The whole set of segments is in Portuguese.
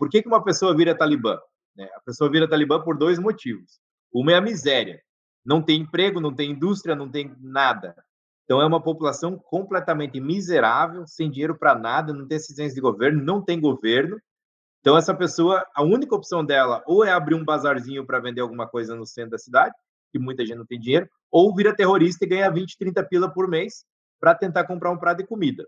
por que, que uma pessoa vira talibã? Né? A pessoa vira talibã por dois motivos. Uma é a miséria. Não tem emprego, não tem indústria, não tem nada. Então, é uma população completamente miserável, sem dinheiro para nada, não tem assistência de governo, não tem governo. Então, essa pessoa, a única opção dela ou é abrir um bazarzinho para vender alguma coisa no centro da cidade, que muita gente não tem dinheiro, ou vira terrorista e ganha 20, 30 pila por mês para tentar comprar um prato de comida.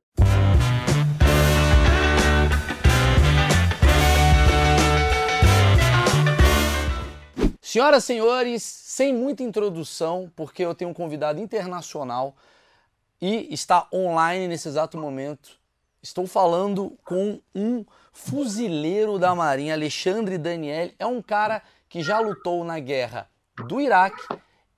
Senhoras e senhores, sem muita introdução, porque eu tenho um convidado internacional e está online nesse exato momento. Estou falando com um fuzileiro da Marinha, Alexandre Daniel. É um cara que já lutou na guerra do Iraque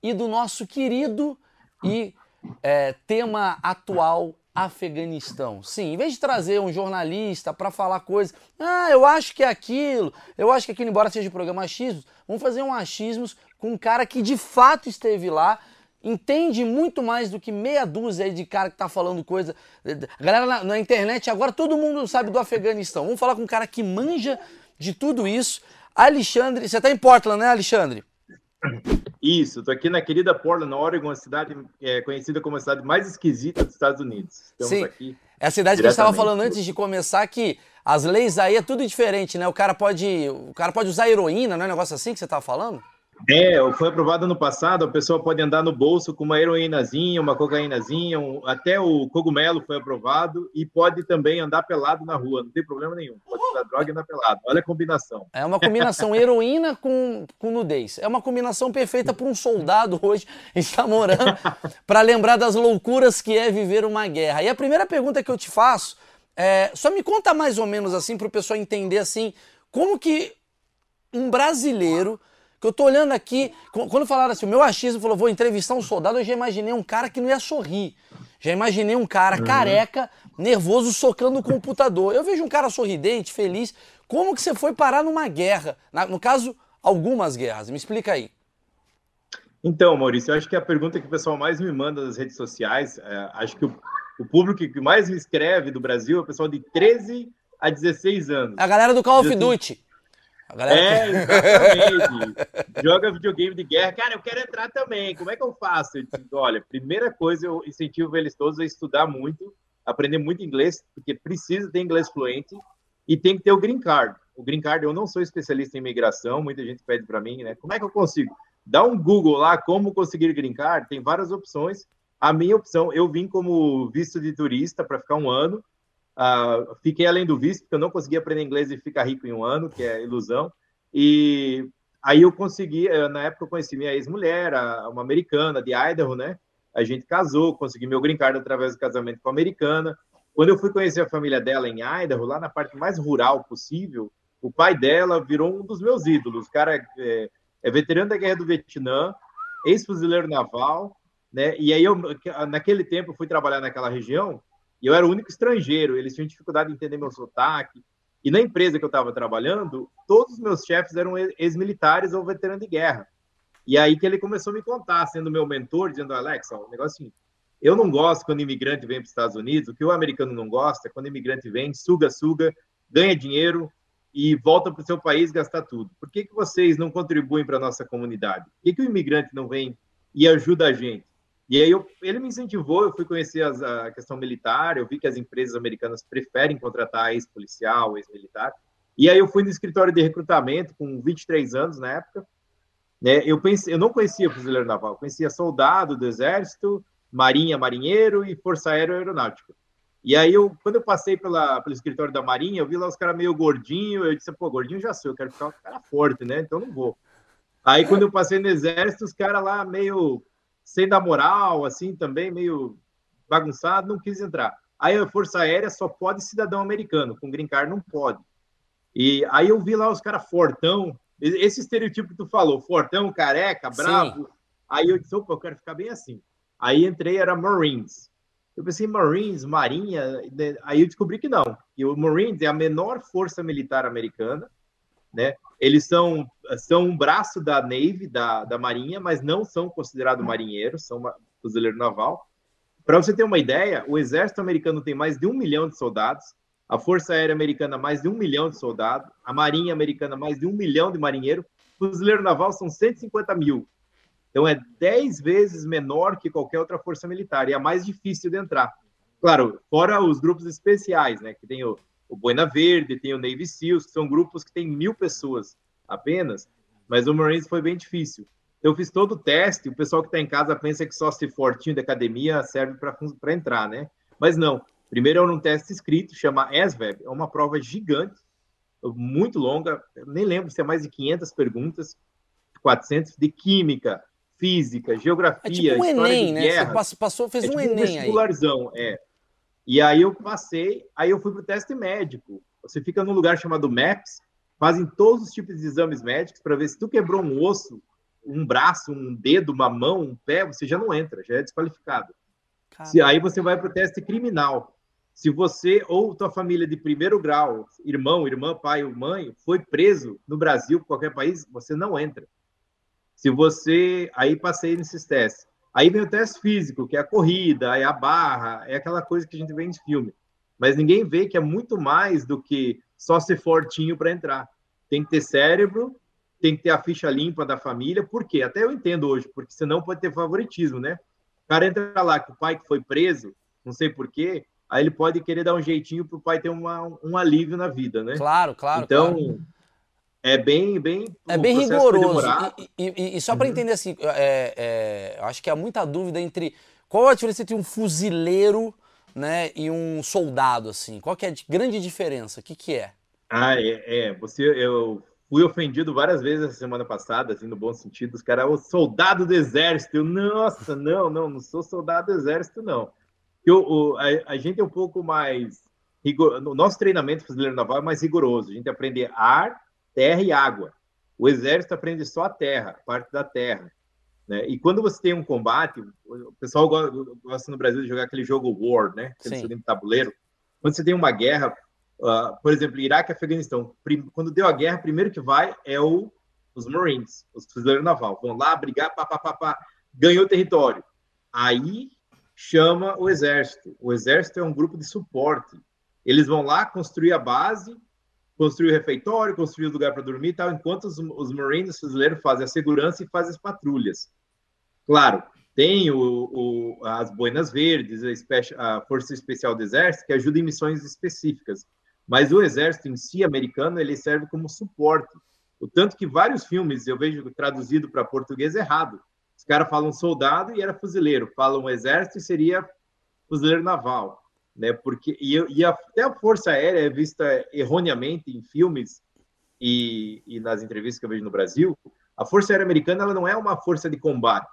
e do nosso querido e é, tema atual Afeganistão. Sim, em vez de trazer um jornalista para falar coisas, ah, eu acho que é aquilo, eu acho que aquilo, embora seja programa achismos, vamos fazer um achismos com um cara que de fato esteve lá, entende muito mais do que meia dúzia de cara que tá falando coisa. A galera na, na internet, agora todo mundo sabe do Afeganistão. Vamos falar com um cara que manja de tudo isso. Alexandre, você tá em Portland, né, Alexandre? Isso, estou aqui na querida Portland, Oregon, uma cidade é, conhecida como a cidade mais esquisita dos Estados Unidos. Estamos Sim. aqui. É a cidade que a gente estava falando antes de começar que as leis aí é tudo diferente, né? O cara pode, o cara pode usar heroína, não é um negócio assim que você estava falando? É, foi aprovado no passado, a pessoa pode andar no bolso com uma heroínazinha, uma cocaínazinha, um, até o cogumelo foi aprovado e pode também andar pelado na rua, não tem problema nenhum. Pode usar droga e andar pelado. Olha a combinação. É uma combinação heroína com, com nudez. É uma combinação perfeita para um soldado hoje estar morando para lembrar das loucuras que é viver uma guerra. E a primeira pergunta que eu te faço é, só me conta mais ou menos assim para o pessoal entender assim, como que um brasileiro eu tô olhando aqui, quando falaram assim, o meu achismo falou, vou entrevistar um soldado, eu já imaginei um cara que não ia sorrir. Já imaginei um cara uhum. careca, nervoso, socando o computador. Eu vejo um cara sorridente, feliz. Como que você foi parar numa guerra? Na, no caso, algumas guerras. Me explica aí. Então, Maurício, eu acho que a pergunta que o pessoal mais me manda nas redes sociais, é, acho que o, o, público que mais me escreve do Brasil é o pessoal de 13 a 16 anos. A galera do Call of Duty. É, exatamente. Joga videogame de guerra. Cara, eu quero entrar também. Como é que eu faço? Eu digo, olha, primeira coisa, eu incentivo eles todos a estudar muito, aprender muito inglês, porque precisa ter inglês fluente e tem que ter o green card. O green card, eu não sou especialista em imigração, muita gente pede para mim, né? Como é que eu consigo? Dá um Google lá, como conseguir green card, tem várias opções. A minha opção, eu vim como visto de turista para ficar um ano, Uh, fiquei além do visto, porque eu não consegui aprender inglês e ficar rico em um ano, que é ilusão. E aí eu consegui, eh, na época eu conheci minha ex-mulher, uma americana de Idaho, né? A gente casou, consegui meu green card através do casamento com a americana. Quando eu fui conhecer a família dela em Idaho, lá na parte mais rural possível, o pai dela virou um dos meus ídolos. O cara é, é veterano da Guerra do Vietnã, ex-fuzileiro naval, né? E aí eu, naquele tempo, eu fui trabalhar naquela região e eu era o único estrangeiro, eles tinham dificuldade de entender meu sotaque. E na empresa que eu estava trabalhando, todos os meus chefes eram ex-militares ou veteranos de guerra. E aí que ele começou a me contar, sendo meu mentor, dizendo, Alex, ó, um assim, eu não gosto quando imigrante vem para os Estados Unidos, o que o americano não gosta é quando imigrante vem, suga, suga, ganha dinheiro e volta para o seu país gastar tudo. Por que, que vocês não contribuem para a nossa comunidade? Por que, que o imigrante não vem e ajuda a gente? E aí eu, ele me incentivou, eu fui conhecer as, a questão militar, eu vi que as empresas americanas preferem contratar ex-policial, ex-militar. E aí eu fui no escritório de recrutamento com 23 anos na época. Né? Eu pensei, eu não conhecia fuzileiro naval, conhecia soldado do exército, marinha, marinheiro e força aérea aeronáutica. E aí eu, quando eu passei pela, pelo escritório da marinha, eu vi lá os caras meio gordinho, eu disse, pô, gordinho já sou, eu quero ficar um cara forte, né? Então não vou. Aí quando eu passei no exército, os caras lá meio sem dar moral, assim, também meio bagunçado, não quis entrar. Aí a Força Aérea só pode cidadão americano, com green card não pode. E aí eu vi lá os caras fortão, esse estereotipo que tu falou, fortão, careca, bravo. Sim. Aí eu disse, opa, eu quero ficar bem assim. Aí entrei, era Marines. Eu pensei, Marines, Marinha, aí eu descobri que não. E o Marines é a menor força militar americana, né? Eles são, são um braço da Navy, da, da Marinha, mas não são considerados marinheiros, são fuzileiro naval. Para você ter uma ideia, o exército americano tem mais de um milhão de soldados, a Força Aérea Americana mais de um milhão de soldados, a Marinha Americana mais de um milhão de marinheiros, Fuzileiro Naval são 150 mil. Então é 10 vezes menor que qualquer outra força militar e é a mais difícil de entrar. Claro, fora os grupos especiais, né? Que tem o, o Boina Verde, tem o Navy SEALs, que são grupos que tem mil pessoas apenas, mas o Marines foi bem difícil. Eu fiz todo o teste, o pessoal que está em casa pensa que só se fortinho da academia serve para entrar, né? Mas não. Primeiro é um teste escrito, chama SVEB, é uma prova gigante, muito longa, nem lembro se é mais de 500 perguntas, 400 de química, física, geografia, é tipo um Enem, né? Guerra. Você passou, fez é um tipo Enem um vestibularzão, aí. é. E aí eu passei, aí eu fui para o teste médico. Você fica num lugar chamado MAPS, fazem todos os tipos de exames médicos para ver se tu quebrou um osso, um braço, um dedo, uma mão, um pé, você já não entra, já é desqualificado. Se, aí você vai para o teste criminal. Se você ou tua família de primeiro grau, irmão, irmã, pai ou mãe, foi preso no Brasil, qualquer país, você não entra. Se você. Aí passei nesses testes. Aí vem o teste físico, que é a corrida, é a barra, é aquela coisa que a gente vê em filme. Mas ninguém vê que é muito mais do que só ser fortinho para entrar. Tem que ter cérebro, tem que ter a ficha limpa da família. Por quê? Até eu entendo hoje, porque senão pode ter favoritismo, né? O cara entra lá com o pai que foi preso, não sei por quê, aí ele pode querer dar um jeitinho para o pai ter uma, um alívio na vida, né? Claro, claro. Então, claro. É bem, bem. É bem rigoroso. E, e, e, só para uhum. entender assim, é, é, acho que há muita dúvida entre qual a diferença entre um fuzileiro, né, e um soldado assim. Qual que é a grande diferença? O que que é? Ah, é, é. Você, eu fui ofendido várias vezes essa semana passada, assim, no bom sentido. Os caras, o soldado do exército. Eu, Nossa, não, não, não sou soldado do exército, não. Eu, o, a, a, gente é um pouco mais rigor... O nosso treinamento fuzileiro naval é mais rigoroso. A gente aprende ar terra e água. O exército aprende só a terra, parte da terra. Né? E quando você tem um combate, o pessoal gosta no Brasil de jogar aquele jogo War, né? Aquele jogo de tabuleiro. Quando você tem uma guerra, uh, por exemplo, Iraque e Afeganistão, quando deu a guerra, primeiro que vai é o, os Marines, os fuzileiros naval. Vão lá brigar, pá, pá, pá, pá, ganhou território. Aí chama o exército. O exército é um grupo de suporte. Eles vão lá construir a base, construir o refeitório, construir o lugar para dormir e tal, enquanto os, os Marines fuzileiros fazem a segurança e fazem as patrulhas. Claro, tem o, o, as Boinas Verdes, a, a, Força Especial do Exército, que ajuda em missões específicas. Mas o Exército em si, americano, ele serve como suporte. O tanto que vários filmes eu vejo traduzido para português errado. Os caras falam soldado e era fuzileiro, falam exército e seria fuzileiro naval né? Porque e, e até a Força Aérea é vista erroneamente em filmes e, e, nas entrevistas que eu vejo no Brasil. A Força Aérea Americana ela não é uma força de combate.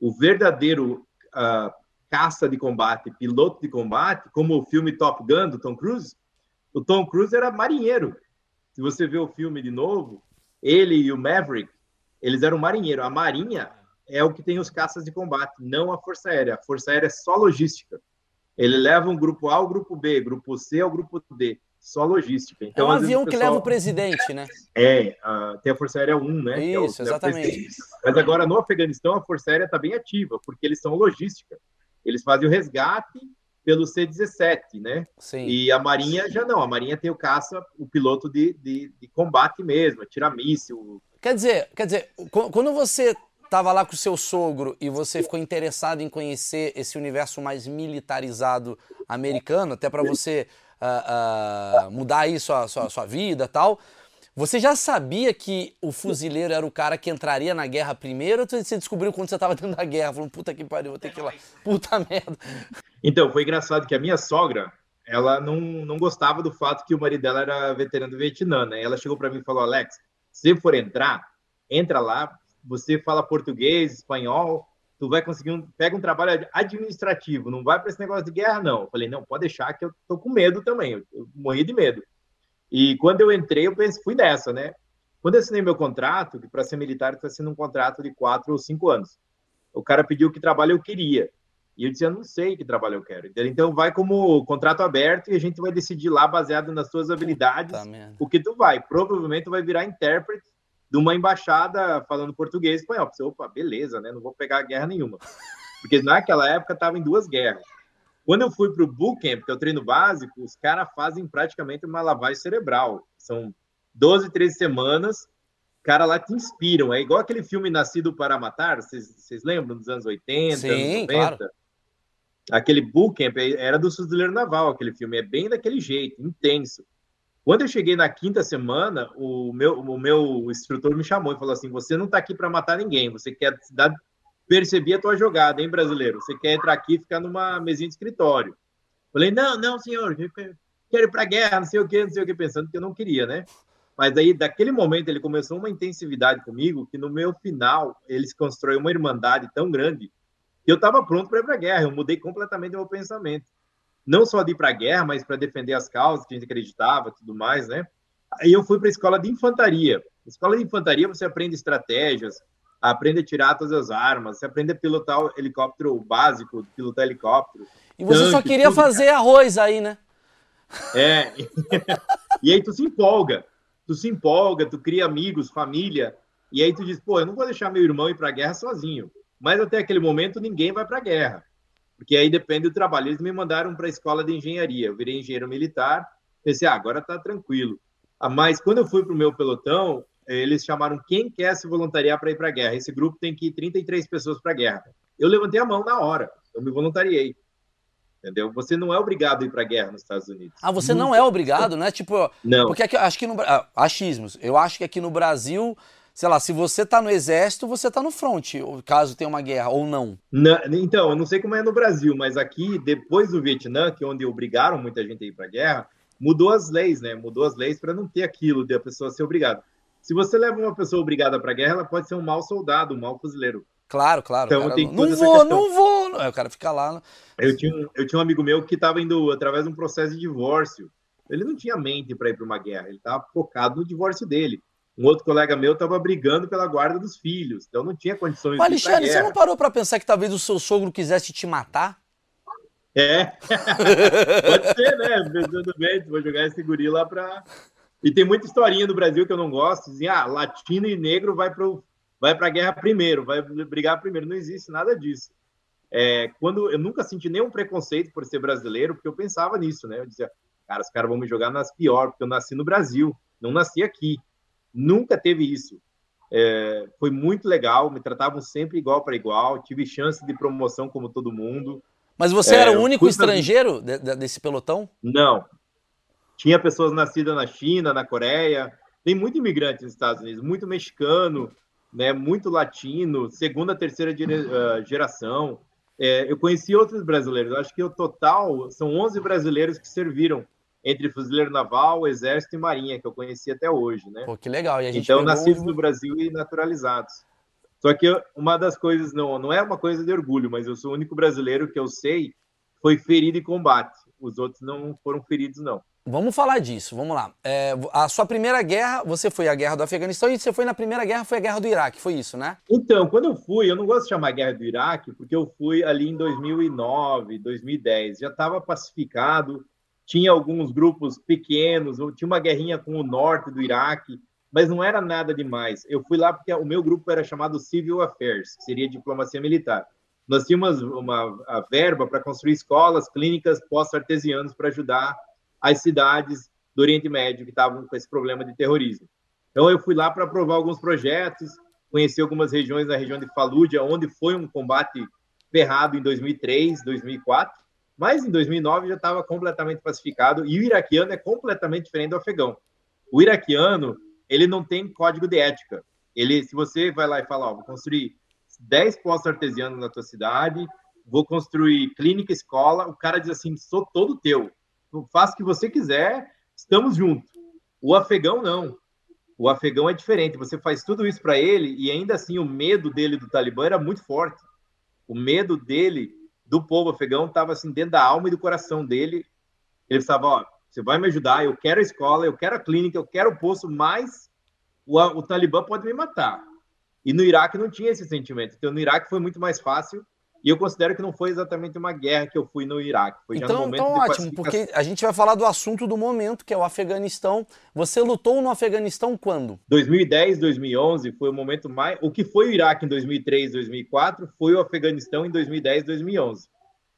O verdadeiro uh, caça de combate, piloto de combate, como o filme Top Gun do Tom Cruise, o Tom Cruise era marinheiro. Se você vê o filme de novo, ele e o Maverick, eles eram marinheiro. A Marinha é o que tem os caças de combate, não a Força Aérea. A Força Aérea é só logística. Ele leva um grupo A ao grupo B, grupo C ao grupo D. Só logística. Então, é um avião pessoal... que leva o presidente, né? É, uh, tem a Força Aérea 1, né? É Isso, é o, exatamente. Mas agora no Afeganistão a Força Aérea está bem ativa, porque eles são logística. Eles fazem o resgate pelo C-17, né? Sim. E a Marinha já não. A Marinha tem o caça, o piloto de, de, de combate mesmo, atira míssil. Quer dizer, quer dizer, quando você estava lá com o seu sogro e você ficou interessado em conhecer esse universo mais militarizado americano, até para você uh, uh, mudar aí sua, sua, sua vida tal, você já sabia que o fuzileiro era o cara que entraria na guerra primeiro ou você descobriu quando você estava dentro da guerra? Falando, puta que pariu, vou ter que ir lá. Puta merda. Então, foi engraçado que a minha sogra, ela não, não gostava do fato que o marido dela era veterano do Vietnã, né? Ela chegou para mim e falou, Alex, se for entrar, entra lá, você fala português, espanhol, tu vai conseguir um, pega um trabalho administrativo, não vai para esse negócio de guerra não. Eu falei, não, pode deixar que eu tô com medo também, eu, eu morri de medo. E quando eu entrei, eu pensei, fui nessa, né? Quando eu assinei meu contrato, que para ser militar está sendo um contrato de quatro ou cinco anos, o cara pediu que trabalho eu queria. E eu disse, eu não sei que trabalho eu quero. Então vai como contrato aberto e a gente vai decidir lá, baseado nas suas habilidades, o que tu vai. Provavelmente tu vai virar intérprete de uma embaixada falando português e espanhol. Pensei, opa, beleza, né? Não vou pegar guerra nenhuma. Porque naquela época estava em duas guerras. Quando eu fui para o bootcamp, que é o treino básico, os caras fazem praticamente uma lavagem cerebral. São 12, 13 semanas, cara lá te inspiram. É igual aquele filme Nascido para Matar, vocês lembram dos anos 80, Sim, anos 90? Claro. Aquele bootcamp era do Fuzileiro Naval, aquele filme é bem daquele jeito, intenso. Quando eu cheguei na quinta semana, o meu, o meu instrutor me chamou e falou assim: Você não está aqui para matar ninguém, você quer dar, perceber a tua jogada, hein, brasileiro? Você quer entrar aqui e ficar numa mesinha de escritório. Falei: Não, não, senhor, quero ir para guerra, não sei o quê, não sei o que, pensando que eu não queria, né? Mas aí, daquele momento, ele começou uma intensividade comigo que no meu final, eles construíram uma irmandade tão grande que eu estava pronto para ir para a guerra. Eu mudei completamente o meu pensamento não só de ir para a guerra, mas para defender as causas que a gente acreditava, tudo mais, né? Aí eu fui para a escola de infantaria. Na escola de infantaria você aprende estratégias, aprende a tirar todas as armas, você aprende a pilotar o helicóptero básico, pilotar helicóptero. E você tanque, só queria tudo, fazer arroz aí, né? É. e aí tu se empolga. Tu se empolga, tu cria amigos, família, e aí tu diz, pô, eu não vou deixar meu irmão ir para a guerra sozinho. Mas até aquele momento ninguém vai para a guerra porque aí depende do trabalho. Eles me mandaram para a escola de engenharia, eu virei engenheiro militar, pensei, ah, agora está tranquilo. Ah, mas quando eu fui para o meu pelotão, eles chamaram quem quer se voluntariar para ir para a guerra. Esse grupo tem que ir 33 pessoas para a guerra. Eu levantei a mão na hora, eu me voluntariei. Entendeu? Você não é obrigado a ir para a guerra nos Estados Unidos. Ah, você Nunca. não é obrigado, né? Tipo, não. Porque aqui, acho que no ah, achismos. Eu acho que aqui no Brasil sei lá, se você tá no exército, você tá no front, caso tenha uma guerra, ou não? não? Então, eu não sei como é no Brasil, mas aqui, depois do Vietnã, que é onde obrigaram muita gente a ir pra guerra, mudou as leis, né? Mudou as leis para não ter aquilo de a pessoa ser obrigada. Se você leva uma pessoa obrigada para guerra, ela pode ser um mau soldado, um mau fuzileiro. Claro, claro. Então, tem não, não vou, não vou. Não. o cara fica lá. Né? Eu tinha, eu tinha um amigo meu que estava indo através de um processo de divórcio. Ele não tinha mente para ir para uma guerra, ele estava focado no divórcio dele. Um outro colega meu estava brigando pela guarda dos filhos, então não tinha condições Mas, Alexandre, você não parou para pensar que talvez o seu sogro quisesse te matar? É, pode ser, né? Pensando bem, vou jogar esse guri lá para. E tem muita historinha do Brasil que eu não gosto, dizem, ah, latino e negro vai para vai a guerra primeiro, vai brigar primeiro. Não existe nada disso. É, quando eu nunca senti nenhum preconceito por ser brasileiro, porque eu pensava nisso, né? Eu dizia, cara, os caras vão me jogar nas pior, porque eu nasci no Brasil, não nasci aqui. Nunca teve isso. É, foi muito legal, me tratavam sempre igual para igual, tive chance de promoção como todo mundo. Mas você é, era o único estrangeiro de, de, desse pelotão? Não. Tinha pessoas nascidas na China, na Coreia, tem muito imigrante nos Estados Unidos, muito mexicano, né, muito latino, segunda, terceira ah, geração. É, eu conheci outros brasileiros, acho que o total são 11 brasileiros que serviram entre fuzileiro naval, exército e marinha, que eu conheci até hoje, né? Pô, que legal. então, nascidos no Brasil e naturalizados. Só que uma das coisas, não, não é uma coisa de orgulho, mas eu sou o único brasileiro que eu sei foi ferido em combate. Os outros não foram feridos, não. Vamos falar disso, vamos lá. É, a sua primeira guerra, você foi a guerra do Afeganistão e você foi na primeira guerra, foi a guerra do Iraque, foi isso, né? Então, quando eu fui, eu não gosto de chamar guerra do Iraque, porque eu fui ali em 2009, 2010, já estava pacificado, tinha alguns grupos pequenos, tinha uma guerrinha com o norte do Iraque, mas não era nada demais. Eu fui lá porque o meu grupo era chamado Civil Affairs, que seria diplomacia militar. Nós tínhamos uma verba para construir escolas, clínicas pós-artesianos para ajudar as cidades do Oriente Médio que estavam com esse problema de terrorismo. Então eu fui lá para aprovar alguns projetos, conheci algumas regiões da região de Fallujah, onde foi um combate ferrado em 2003, 2004, mas em 2009 já estava completamente pacificado e o iraquiano é completamente diferente do afegão. O iraquiano, ele não tem código de ética. Ele, se você vai lá e fala, ó, vou construir 10 postos artesianos na tua cidade, vou construir clínica, escola, o cara diz assim, sou todo teu. Faça o que você quiser, estamos juntos. O afegão não. O afegão é diferente. Você faz tudo isso para ele e ainda assim o medo dele do Talibã era muito forte. O medo dele do povo afegão estava assim dentro da alma e do coração dele. Ele estava, ó, você vai me ajudar, eu quero a escola, eu quero a clínica, eu quero o posto, mas o, o Talibã pode me matar. E no Iraque não tinha esse sentimento. Então no Iraque foi muito mais fácil e eu considero que não foi exatamente uma guerra que eu fui no Iraque. Foi então, já no momento então ótimo, porque a gente vai falar do assunto do momento, que é o Afeganistão. Você lutou no Afeganistão quando? 2010, 2011 foi o momento mais. O que foi o Iraque em 2003, 2004 foi o Afeganistão em 2010, 2011.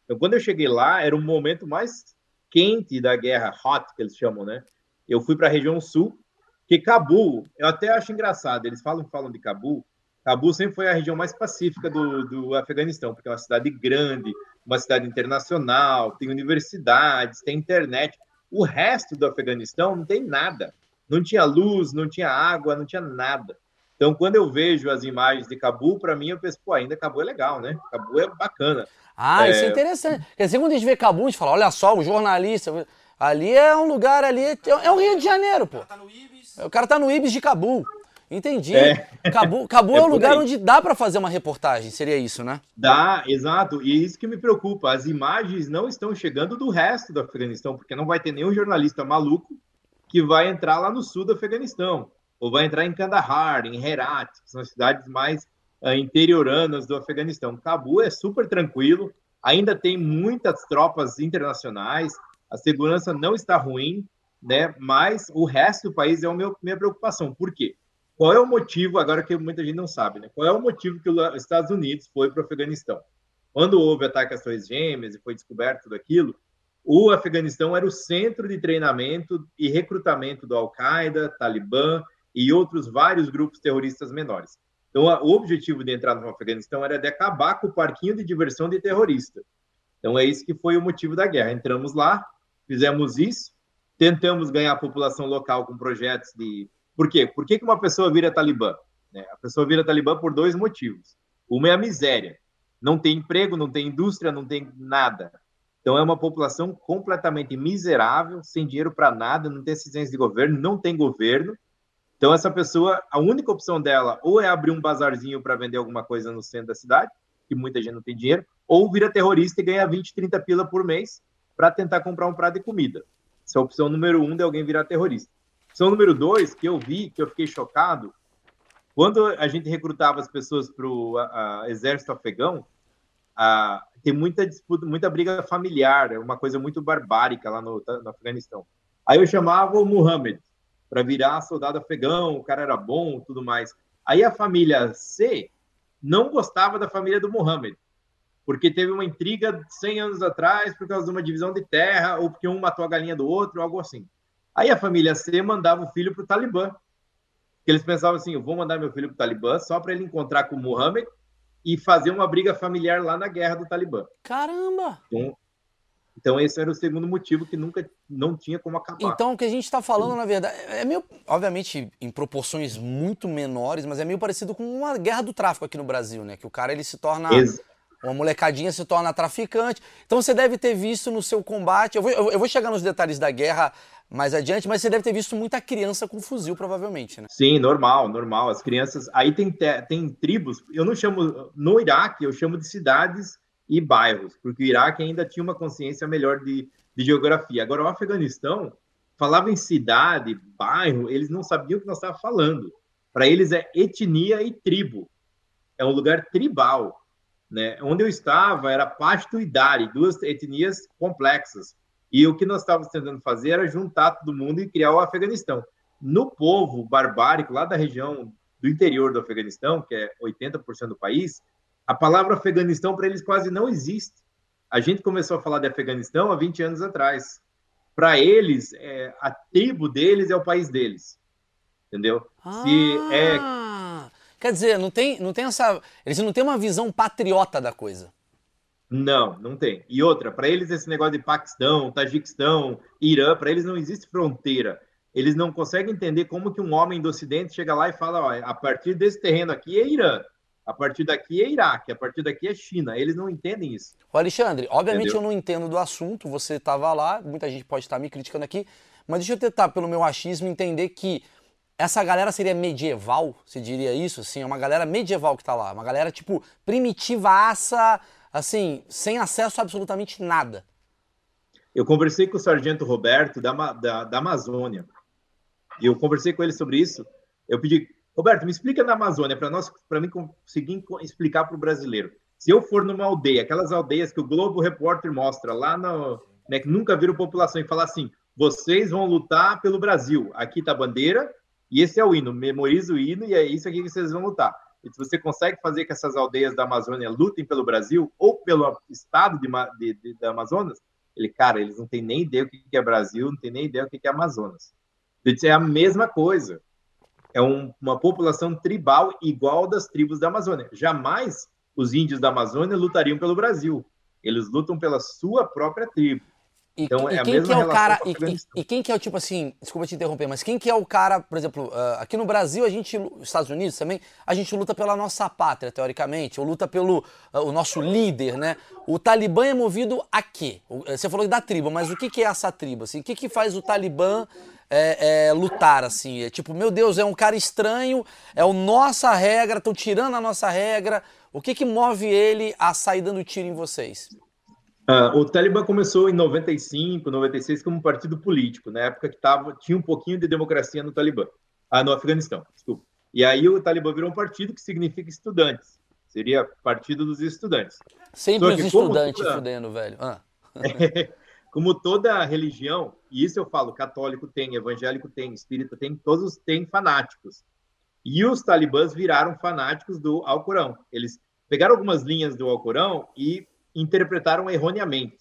Então, quando eu cheguei lá, era o momento mais quente da guerra, hot, que eles chamam, né? Eu fui para a região sul, que Cabul, eu até acho engraçado, eles falam falam de Cabul, Cabul sempre foi a região mais pacífica do, do Afeganistão, porque é uma cidade grande, uma cidade internacional, tem universidades, tem internet. O resto do Afeganistão não tem nada. Não tinha luz, não tinha água, não tinha nada. Então, quando eu vejo as imagens de Cabul, para mim, eu penso, pô, ainda Cabul é legal, né? Cabul é bacana. Ah, é... isso é interessante. Quer dizer, quando a gente vê Cabul, a gente fala, olha só, o jornalista. Ali é um lugar, ali é, é o Rio de Janeiro, pô. O cara tá no Ibis de Cabul. Entendi. É. Cabu, Cabu é, é um lugar onde dá para fazer uma reportagem, seria isso, né? Dá, exato. E é isso que me preocupa. As imagens não estão chegando do resto do Afeganistão, porque não vai ter nenhum jornalista maluco que vai entrar lá no sul do Afeganistão, ou vai entrar em Kandahar, em Herat, que são as cidades mais uh, interioranas do Afeganistão. Cabu é super tranquilo, ainda tem muitas tropas internacionais, a segurança não está ruim, né? Mas o resto do país é a minha preocupação. Por quê? Qual é o motivo, agora que muita gente não sabe, né? Qual é o motivo que os Estados Unidos foi para o Afeganistão? Quando houve ataque às Torres Gêmeas e foi descoberto tudo aquilo, o Afeganistão era o centro de treinamento e recrutamento do Al-Qaeda, Talibã e outros vários grupos terroristas menores. Então, o objetivo de entrar no Afeganistão era de acabar com o parquinho de diversão de terrorista. Então, é isso que foi o motivo da guerra. Entramos lá, fizemos isso, tentamos ganhar a população local com projetos de por quê? Por que, que uma pessoa vira talibã? Né? A pessoa vira talibã por dois motivos. Uma é a miséria. Não tem emprego, não tem indústria, não tem nada. Então é uma população completamente miserável, sem dinheiro para nada, não tem assistência de governo, não tem governo. Então essa pessoa, a única opção dela ou é abrir um bazarzinho para vender alguma coisa no centro da cidade, que muita gente não tem dinheiro, ou vira terrorista e ganha 20, 30 pila por mês para tentar comprar um prato de comida. Essa é a opção número um de alguém virar terrorista. Opção número dois, que eu vi, que eu fiquei chocado, quando a gente recrutava as pessoas para o exército afegão, a, tem muita disputa, muita briga familiar, é uma coisa muito barbárica lá no, no Afeganistão. Aí eu chamava o Muhammad para virar soldado afegão, o cara era bom, tudo mais. Aí a família C não gostava da família do Muhammad, porque teve uma intriga 100 anos atrás por causa de uma divisão de terra, ou porque um matou a galinha do outro, algo assim. Aí a família C mandava o filho para o Talibã. Eles pensavam assim: eu vou mandar meu filho para o Talibã só para ele encontrar com o Mohammed e fazer uma briga familiar lá na guerra do Talibã. Caramba! Então, então esse era o segundo motivo que nunca não tinha como acabar. Então o que a gente está falando, na verdade, é meio, obviamente, em proporções muito menores, mas é meio parecido com uma guerra do tráfico aqui no Brasil, né? Que o cara ele se torna Ex uma molecadinha se torna traficante. Então você deve ter visto no seu combate. Eu vou, eu vou chegar nos detalhes da guerra mais adiante, mas você deve ter visto muita criança com fuzil, provavelmente, né? Sim, normal, normal. As crianças. Aí tem, tem tribos, eu não chamo. No Iraque, eu chamo de cidades e bairros, porque o Iraque ainda tinha uma consciência melhor de, de geografia. Agora, o Afeganistão falava em cidade, bairro, eles não sabiam o que nós estávamos falando. Para eles é etnia e tribo. É um lugar tribal. Né? Onde eu estava era Pashto e Dari, duas etnias complexas. E o que nós estávamos tentando fazer era juntar todo mundo e criar o Afeganistão. No povo barbárico, lá da região do interior do Afeganistão, que é 80% do país, a palavra Afeganistão para eles quase não existe. A gente começou a falar de Afeganistão há 20 anos atrás. Para eles, é, a tribo deles é o país deles. Entendeu? Ah, Se é... Quer dizer, não tem, não tem essa. Eles não têm uma visão patriota da coisa. Não, não tem. E outra, para eles esse negócio de Paquistão, Tajiquistão, Irã, para eles não existe fronteira. Eles não conseguem entender como que um homem do Ocidente chega lá e fala, ó, a partir desse terreno aqui é Irã, a partir daqui é Iraque, a partir daqui é China. Eles não entendem isso. Ô Alexandre, obviamente Entendeu? eu não entendo do assunto, você estava lá, muita gente pode estar me criticando aqui, mas deixa eu tentar, pelo meu achismo, entender que essa galera seria medieval, se diria isso, assim, é uma galera medieval que está lá, uma galera tipo primitivaça, assim, sem acesso a absolutamente nada. Eu conversei com o sargento Roberto da, da, da Amazônia. E eu conversei com ele sobre isso. Eu pedi, Roberto, me explica na Amazônia, para nós, para mim conseguir explicar para o brasileiro. Se eu for numa aldeia, aquelas aldeias que o Globo Repórter mostra lá no, né, que nunca viram população e falar assim: vocês vão lutar pelo Brasil. Aqui está a bandeira e esse é o hino. Memoriza o hino e é isso aqui que vocês vão lutar. e se você consegue fazer que essas aldeias da Amazônia lutem pelo Brasil ou pelo estado de, de, de, da Amazonas, ele, cara, eles não têm nem ideia o que é Brasil, não têm nem ideia o que é Amazonas. É a mesma coisa. É um, uma população tribal igual das tribos da Amazônia. Jamais os índios da Amazônia lutariam pelo Brasil. Eles lutam pela sua própria tribo. E, então, e é quem que é o cara. E, e, quem que é o tipo assim, desculpa te interromper, mas quem que é o cara, por exemplo, uh, aqui no Brasil, a gente, Estados Unidos também, a gente luta pela nossa pátria, teoricamente, ou luta pelo uh, o nosso líder, né? O Talibã é movido a quê? Você falou da tribo, mas o que, que é essa tribo? Assim? O que, que faz o Talibã é, é, lutar, assim? É tipo, meu Deus, é um cara estranho, é a nossa regra, estão tirando a nossa regra. O que, que move ele a sair dando tiro em vocês? Uh, o Talibã começou em 95, 96 como um partido político, na época que tava, tinha um pouquinho de democracia no Talibã, ah, no Afeganistão, desculpa. E aí o Talibã virou um partido que significa estudantes, seria Partido dos Estudantes. Sempre os estudantes toda... fudendo, velho. Ah. como toda religião, e isso eu falo, católico tem, evangélico tem, espírita tem, todos têm fanáticos. E os talibãs viraram fanáticos do Alcorão. Eles pegaram algumas linhas do Alcorão e interpretaram erroneamente.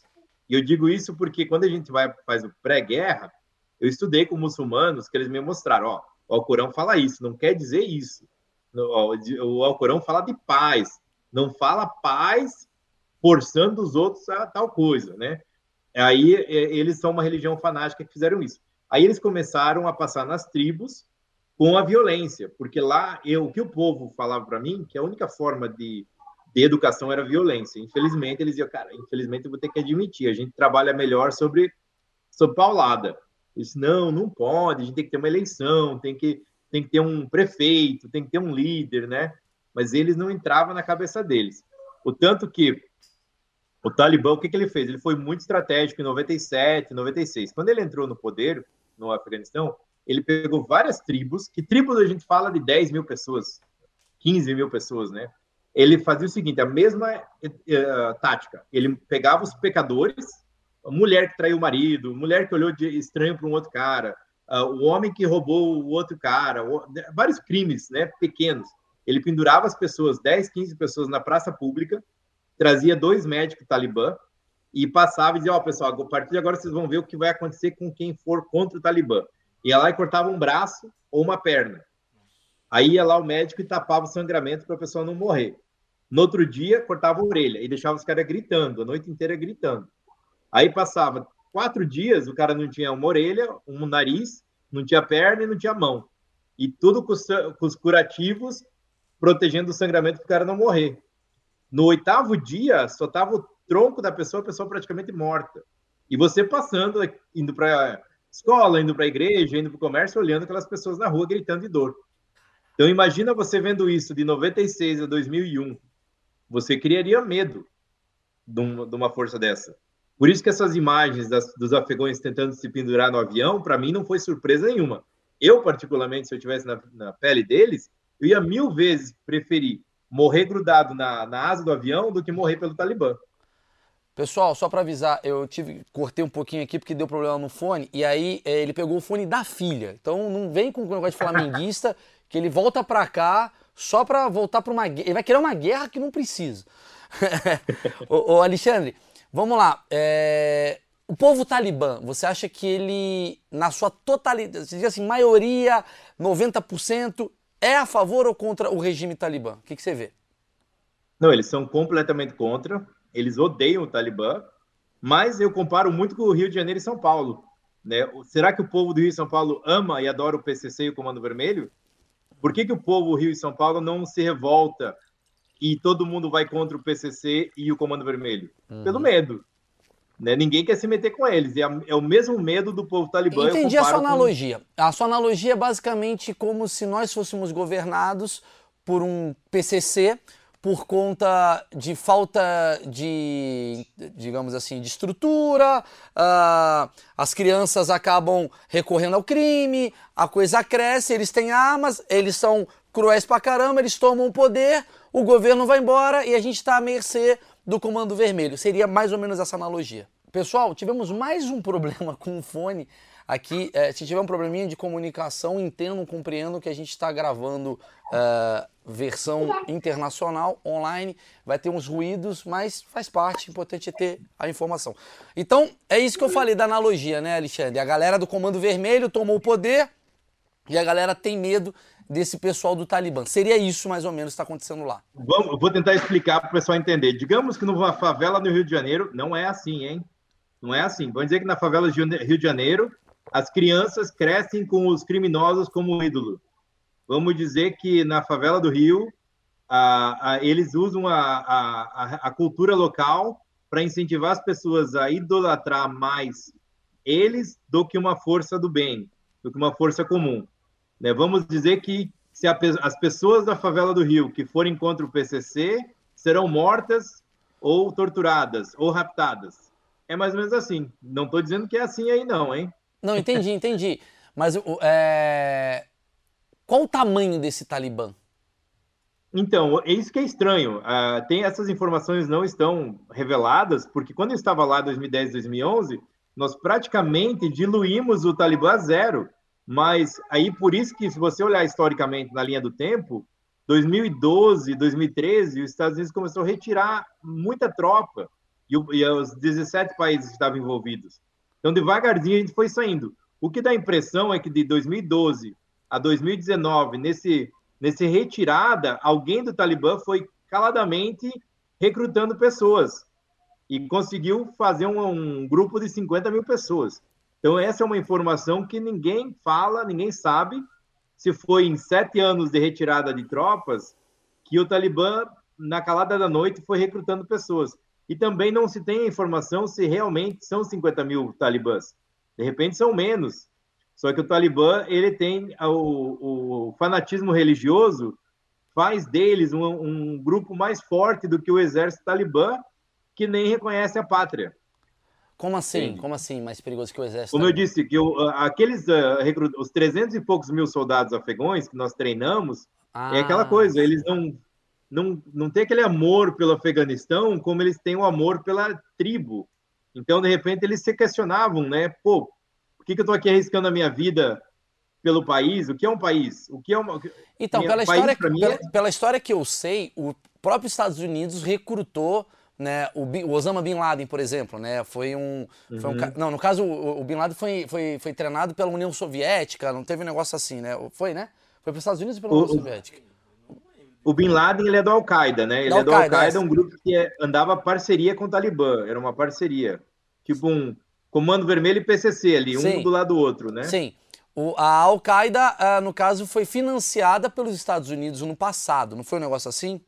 E eu digo isso porque quando a gente vai faz o pré-guerra, eu estudei com muçulmanos que eles me mostraram, ó, o Alcorão fala isso, não quer dizer isso. O Alcorão fala de paz, não fala paz forçando os outros a tal coisa, né? Aí eles são uma religião fanática que fizeram isso. Aí eles começaram a passar nas tribos com a violência, porque lá eu, o que o povo falava para mim, que a única forma de de educação era violência. Infelizmente, eles diziam, cara, infelizmente eu vou ter que admitir, a gente trabalha melhor sobre, sobre paulada. Isso não, não pode, a gente tem que ter uma eleição, tem que, tem que ter um prefeito, tem que ter um líder, né? Mas eles não entravam na cabeça deles. O tanto que o Talibã, o que, que ele fez? Ele foi muito estratégico em 97, 96. Quando ele entrou no poder, no Afeganistão, ele pegou várias tribos, que tribos a gente fala de 10 mil pessoas, 15 mil pessoas, né? Ele fazia o seguinte, a mesma uh, tática. Ele pegava os pecadores, mulher que traiu o marido, mulher que olhou de estranho para um outro cara, uh, o homem que roubou o outro cara, o, vários crimes né, pequenos. Ele pendurava as pessoas, 10, 15 pessoas na praça pública, trazia dois médicos talibã e passava e dizia, ó, oh, pessoal, a partir de agora vocês vão ver o que vai acontecer com quem for contra o talibã. Ia lá e cortava um braço ou uma perna. Aí ia lá o médico e tapava o sangramento para a pessoa não morrer. No outro dia, cortava a orelha e deixava os caras gritando, a noite inteira gritando. Aí passava quatro dias, o cara não tinha uma orelha, um nariz, não tinha perna e não tinha mão. E tudo com os, com os curativos, protegendo o sangramento para o cara não morrer. No oitavo dia, só tava o tronco da pessoa, a pessoa praticamente morta. E você passando, indo para escola, indo para a igreja, indo para o comércio, olhando aquelas pessoas na rua gritando de dor. Então imagina você vendo isso de 96 a 2001. Você criaria medo de uma força dessa. Por isso que essas imagens das, dos afegões tentando se pendurar no avião, para mim não foi surpresa nenhuma. Eu, particularmente, se eu estivesse na, na, pele deles, eu ia mil vezes preferir morrer grudado na, na asa do avião do que morrer pelo Talibã. Pessoal, só para avisar, eu tive cortei um pouquinho aqui porque deu problema no fone e aí é, ele pegou o fone da filha. Então não vem com o negócio de flamenguista que ele volta para cá só para voltar para uma guerra. Ele vai querer uma guerra que não precisa. ô, ô, Alexandre, vamos lá. É... O povo talibã, você acha que ele, na sua totalidade, você diz assim, maioria, 90%, é a favor ou contra o regime talibã? O que, que você vê? Não, eles são completamente contra. Eles odeiam o Talibã, mas eu comparo muito com o Rio de Janeiro e São Paulo. Né? Será que o povo do Rio e São Paulo ama e adora o PCC e o Comando Vermelho? Por que, que o povo Rio e São Paulo não se revolta e todo mundo vai contra o PCC e o Comando Vermelho? Uhum. Pelo medo. Né? Ninguém quer se meter com eles. É, é o mesmo medo do povo talibã. Entendi a sua analogia. Com... A sua analogia é basicamente como se nós fôssemos governados por um PCC por conta de falta de, digamos assim, de estrutura, uh, as crianças acabam recorrendo ao crime, a coisa cresce, eles têm armas, eles são cruéis pra caramba, eles tomam o poder, o governo vai embora e a gente está à mercê do Comando Vermelho. Seria mais ou menos essa analogia. Pessoal, tivemos mais um problema com o fone aqui, é, se tiver um probleminha de comunicação, entendam, compreendam que a gente está gravando uh, versão internacional, online, vai ter uns ruídos, mas faz parte, importante é ter a informação. Então, é isso que eu falei da analogia, né, Alexandre? A galera do Comando Vermelho tomou o poder e a galera tem medo desse pessoal do Talibã. Seria isso mais ou menos que está acontecendo lá. Vou tentar explicar para o pessoal entender. Digamos que numa favela no Rio de Janeiro, não é assim, hein? Não é assim. Vamos dizer que na favela do Rio de Janeiro, as crianças crescem com os criminosos como ídolo. Vamos dizer que na favela do Rio, a, a, eles usam a, a, cultura local para incentivar as pessoas a idolatrar mais eles do que uma força do bem, do que uma força comum. Né? Vamos dizer que se as pessoas da favela do Rio que forem contra o PCC serão mortas ou torturadas ou raptadas. É mais ou menos assim. Não estou dizendo que é assim aí não, hein? Não, entendi, entendi. Mas é... qual o tamanho desse Talibã? Então, é isso que é estranho. Uh, tem essas informações não estão reveladas, porque quando eu estava lá em 2010, 2011, nós praticamente diluímos o Talibã a zero. Mas aí por isso que se você olhar historicamente na linha do tempo, 2012, 2013, os Estados Unidos começou a retirar muita tropa e, e os 17 países estavam envolvidos. Então devagarzinho a gente foi saindo. O que dá a impressão é que de 2012 a 2019, nesse nesse retirada, alguém do Talibã foi caladamente recrutando pessoas e conseguiu fazer um, um grupo de 50 mil pessoas. Então, essa é uma informação que ninguém fala, ninguém sabe se foi em sete anos de retirada de tropas que o Talibã, na calada da noite, foi recrutando pessoas. E também não se tem informação se realmente são 50 mil talibãs. De repente são menos. Só que o Talibã, ele tem o, o fanatismo religioso, faz deles um, um grupo mais forte do que o exército talibã, que nem reconhece a pátria. Como assim? Sim. Como assim mais perigoso que o exército? Como eu disse, que eu, aqueles uh, os 300 e poucos mil soldados afegões que nós treinamos, ah. é aquela coisa, eles não, não, não têm aquele amor pelo Afeganistão como eles têm o amor pela tribo. Então, de repente, eles se questionavam, né? Pô, que, que eu estou aqui arriscando a minha vida pelo país? O que é um país? O que é uma... Então, pela história, pela, é... pela história que eu sei, o próprio Estados Unidos recrutou né, o, o, Osama Bin Laden, por exemplo, né, foi um, uhum. foi um uhum. não, no caso o, o, Bin Laden foi, foi, foi treinado pela União Soviética, não teve um negócio assim, né, foi, né, foi para os Estados Unidos e pela União Soviética. O Bin Laden ele é do Al-Qaeda, né? Ele é do Al-Qaeda, é um grupo que é, andava parceria com o Talibã, era uma parceria, tipo um Comando Vermelho e PCC ali, um Sim. do lado do outro, né? Sim. O, a Al-Qaeda, uh, no caso, foi financiada pelos Estados Unidos no passado, não foi um negócio assim?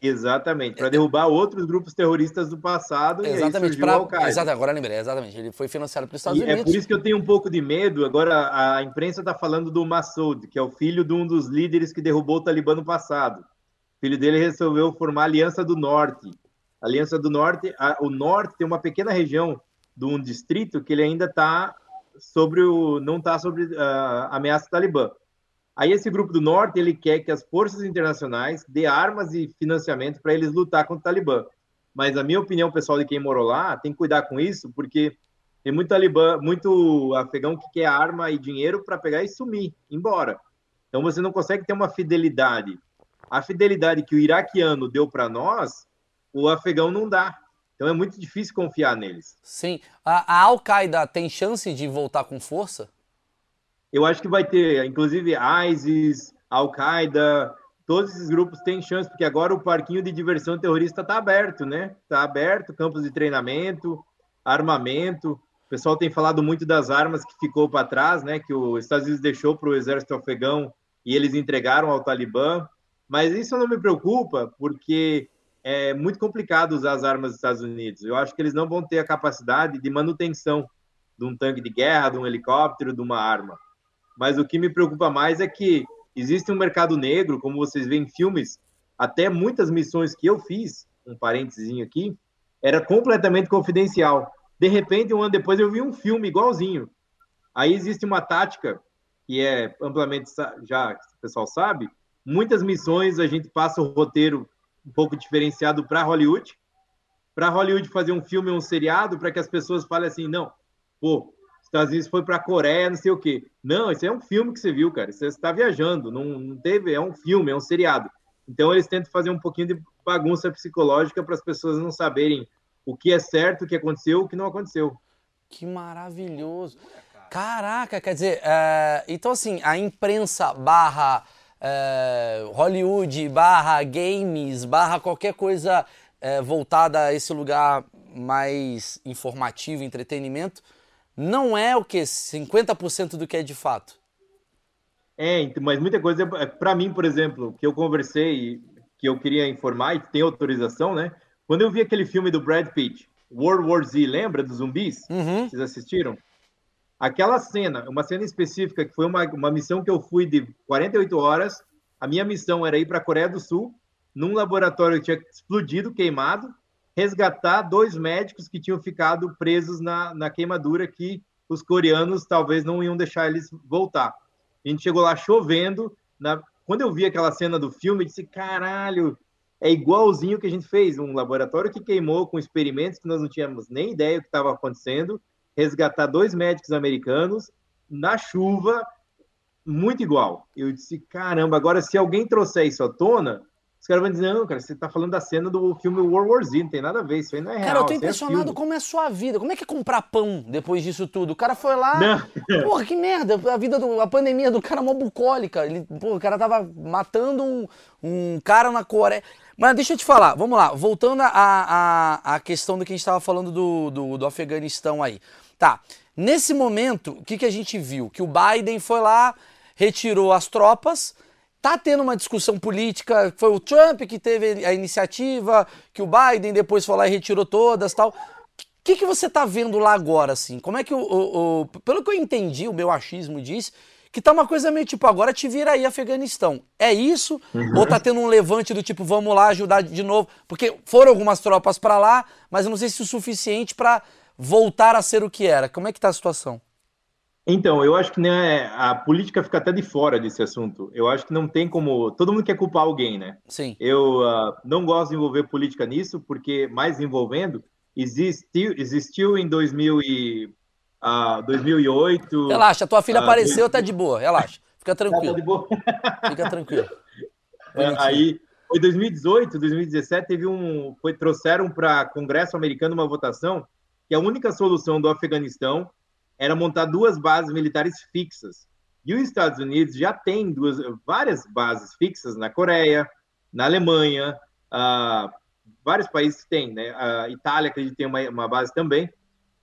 Exatamente, para derrubar outros grupos terroristas do passado exatamente, e aí Al-Qaeda. Exato, agora lembrei, exatamente. Ele foi financiado pelos Estados e Unidos. É por isso que eu tenho um pouco de medo. Agora a imprensa está falando do Massoud, que é o filho de um dos líderes que derrubou o Talibã no passado. O filho dele resolveu formar a Aliança do Norte. A Aliança do Norte, a, o Norte tem uma pequena região de um distrito que ele ainda está sobre o, não está sobre a ameaça talibã. Aí esse grupo do norte ele quer que as forças internacionais dê armas e financiamento para eles lutar contra o Talibã. Mas a minha opinião pessoal de quem morou lá tem que cuidar com isso, porque tem muito talibã, muito afegão que quer arma e dinheiro para pegar e sumir, embora. Então você não consegue ter uma fidelidade. A fidelidade que o iraquiano deu para nós, o afegão não dá. Então é muito difícil confiar neles. Sim. A, a Al-Qaeda tem chance de voltar com força? eu acho que vai ter, inclusive, ISIS, Al-Qaeda, todos esses grupos têm chance, porque agora o parquinho de diversão terrorista está aberto, né? Está aberto, campos de treinamento, armamento. O pessoal tem falado muito das armas que ficou para trás, né? Que os Estados Unidos deixou para o exército afegão e eles entregaram ao Talibã. Mas isso não me preocupa, porque é muito complicado usar as armas dos Estados Unidos. Eu acho que eles não vão ter a capacidade de manutenção de um tanque de guerra, de um helicóptero, de uma arma mas o que me preocupa mais é que existe um mercado negro, como vocês veem em filmes, até muitas missões que eu fiz, um parênteses aqui, era completamente confidencial. De repente, um ano depois, eu vi um filme igualzinho. Aí existe uma tática que é amplamente, já o pessoal sabe, muitas missões a gente passa o roteiro um pouco diferenciado para Hollywood, para Hollywood fazer um filme ou um seriado, para que as pessoas falem assim, não, pô, Estados Unidos foi para a Coreia, não sei o quê. Não, esse é um filme que você viu, cara. Você está viajando, não, não teve, é um filme, é um seriado. Então eles tentam fazer um pouquinho de bagunça psicológica para as pessoas não saberem o que é certo, o que aconteceu, o que não aconteceu. Que maravilhoso. Caraca, quer dizer, é, então assim, a imprensa barra é, Hollywood, barra games, barra qualquer coisa é, voltada a esse lugar mais informativo, entretenimento, não é o que? 50% do que é de fato? É, mas muita coisa, é, para mim, por exemplo, que eu conversei, que eu queria informar e tem autorização, né? Quando eu vi aquele filme do Brad Pitt, World War Z, lembra dos zumbis? Uhum. Vocês assistiram? Aquela cena, uma cena específica, que foi uma, uma missão que eu fui de 48 horas. A minha missão era ir para a Coreia do Sul, num laboratório que tinha explodido, queimado, resgatar dois médicos que tinham ficado presos na, na queimadura, que os coreanos talvez não iam deixar eles voltar. A gente chegou lá chovendo. Na... Quando eu vi aquela cena do filme, eu disse: caralho, é igualzinho que a gente fez. Um laboratório que queimou com experimentos que nós não tínhamos nem ideia do que estava acontecendo resgatar dois médicos americanos na chuva, muito igual. Eu disse, caramba, agora se alguém trouxer isso à tona, os caras vão dizer, não, cara, você tá falando da cena do filme World War Z, não tem nada a ver, isso aí não é real. Cara, eu tô é impressionado é como é a sua vida. Como é que é comprar pão depois disso tudo? O cara foi lá. Não. Porra, que merda. A vida do, a pandemia do cara é mó bucólica. Ele, porra, o cara tava matando um, um cara na Coreia. Mas deixa eu te falar, vamos lá, voltando à a, a, a, questão do que a gente estava falando do, do, do Afeganistão aí. Tá. Nesse momento, o que, que a gente viu? Que o Biden foi lá, retirou as tropas, tá tendo uma discussão política, foi o Trump que teve a iniciativa, que o Biden depois foi lá e retirou todas tal. O que, que você tá vendo lá agora, assim? Como é que o, o, o, Pelo que eu entendi, o meu achismo diz que tá uma coisa meio tipo, agora te vira aí Afeganistão. É isso? Uhum. Ou tá tendo um levante do tipo, vamos lá ajudar de novo? Porque foram algumas tropas para lá, mas eu não sei se o suficiente para voltar a ser o que era? Como é que está a situação? Então, eu acho que né, a política fica até de fora desse assunto. Eu acho que não tem como. Todo mundo quer culpar alguém, né? Sim. Eu uh, não gosto de envolver política nisso, porque, mais envolvendo, existiu, existiu em 2000 e, uh, 2008. Relaxa, tua filha uh, apareceu, 2000... tá de boa, relaxa. Fica tranquilo. Tá de boa. Fica tranquilo. É, aí, foi 2018, 2017, teve um. Foi, trouxeram para Congresso americano uma votação que a única solução do Afeganistão era montar duas bases militares fixas. E os Estados Unidos já tem duas, várias bases fixas na Coreia, na Alemanha, uh, vários países têm, né? A Itália, que tem uma, uma base também.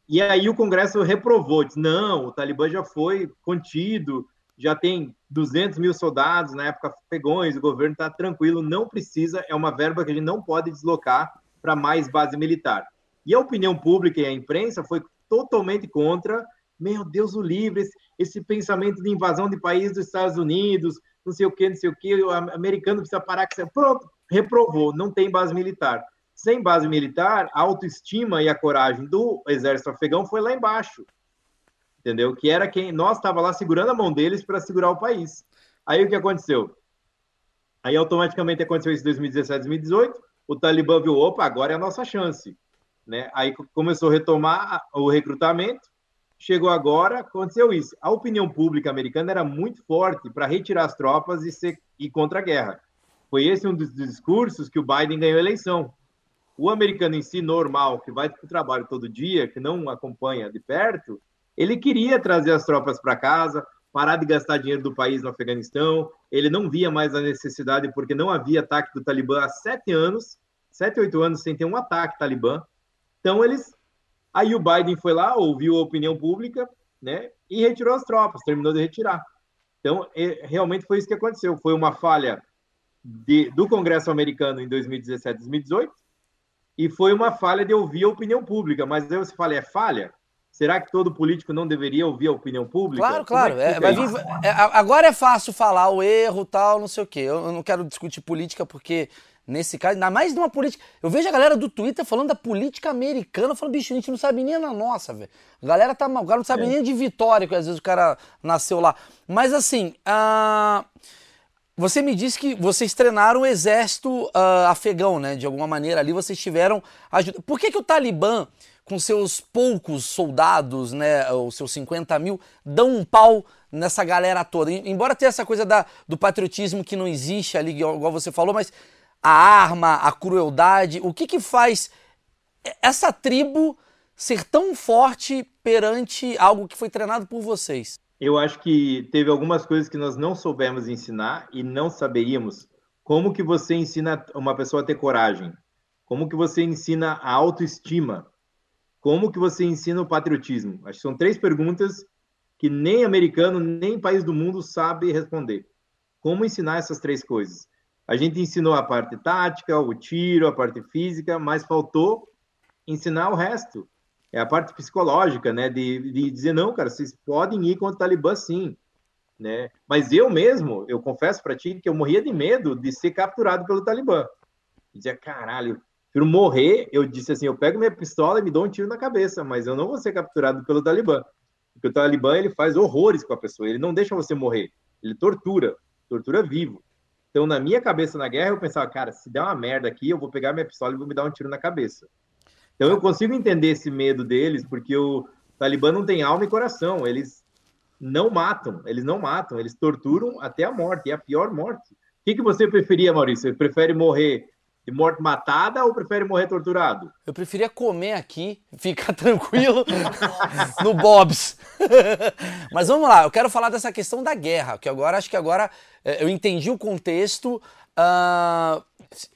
E aí o Congresso reprovou, disse, não, o Talibã já foi contido, já tem 200 mil soldados, na época pegões, o governo está tranquilo, não precisa, é uma verba que a gente não pode deslocar para mais base militar. E a opinião pública e a imprensa foi totalmente contra. Meu Deus, o livre, esse, pensamento de invasão de países dos Estados Unidos, não sei o que, não sei o que, o americano precisa parar que pronto, reprovou, não tem base militar. Sem base militar, a autoestima e a coragem do exército afegão foi lá embaixo. Entendeu? Que era quem nós estava lá segurando a mão deles para segurar o país. Aí o que aconteceu? Aí automaticamente aconteceu isso em 2017, 2018. O Talibã viu, opa, agora é a nossa chance. Né? Aí começou a retomar o recrutamento, chegou agora, aconteceu isso. A opinião pública americana era muito forte para retirar as tropas e ser, ir contra a guerra. Foi esse um dos discursos que o Biden ganhou a eleição. O americano em si, normal, que vai para o trabalho todo dia, que não acompanha de perto, ele queria trazer as tropas para casa, parar de gastar dinheiro do país no Afeganistão. Ele não via mais a necessidade, porque não havia ataque do Talibã há sete anos, sete, oito anos sem ter um ataque talibã. Então eles. Aí o Biden foi lá, ouviu a opinião pública, né? E retirou as tropas, terminou de retirar. Então, é, realmente foi isso que aconteceu. Foi uma falha de, do Congresso americano em 2017, 2018, e foi uma falha de ouvir a opinião pública. Mas aí você fala, é falha? Será que todo político não deveria ouvir a opinião pública? Claro, claro. É, é, é, agora é fácil falar o erro, tal, não sei o quê. Eu não quero discutir política porque nesse caso, ainda mais de uma política. Eu vejo a galera do Twitter falando da política americana, falando, bicho, a gente não sabe nem na nossa, velho. A galera tá mal, o cara não sabe é. nem de Vitória, que às vezes o cara nasceu lá. Mas assim, uh, você me disse que vocês treinaram o exército uh, afegão, né? De alguma maneira ali vocês tiveram ajuda. Por que, que o Talibã com seus poucos soldados, né, os seus 50 mil, dão um pau nessa galera toda. Embora tenha essa coisa da, do patriotismo que não existe ali, igual você falou, mas a arma, a crueldade, o que que faz essa tribo ser tão forte perante algo que foi treinado por vocês? Eu acho que teve algumas coisas que nós não soubemos ensinar e não saberíamos. Como que você ensina uma pessoa a ter coragem? Como que você ensina a autoestima? Como que você ensina o patriotismo? Acho que são três perguntas que nem americano, nem país do mundo sabe responder. Como ensinar essas três coisas? A gente ensinou a parte tática, o tiro, a parte física, mas faltou ensinar o resto é a parte psicológica, né? De, de dizer, não, cara, vocês podem ir contra o Talibã sim. Né? Mas eu mesmo, eu confesso para ti que eu morria de medo de ser capturado pelo Talibã. Dizia, caralho, prefiro morrer. Eu disse assim: eu pego minha pistola e me dou um tiro na cabeça, mas eu não vou ser capturado pelo Talibã. Porque o Talibã ele faz horrores com a pessoa, ele não deixa você morrer, ele tortura, tortura vivo. Então, na minha cabeça na guerra, eu pensava, cara, se der uma merda aqui, eu vou pegar minha pistola e vou me dar um tiro na cabeça. Então eu consigo entender esse medo deles, porque o Talibã não tem alma e coração, eles não matam, eles não matam, eles torturam até a morte, é a pior morte. O que, que você preferia, Maurício? Você prefere morrer de morte matada ou prefere morrer torturado? Eu preferia comer aqui, ficar tranquilo no Bob's. Mas vamos lá, eu quero falar dessa questão da guerra, que agora acho que agora é, eu entendi o contexto. Uh,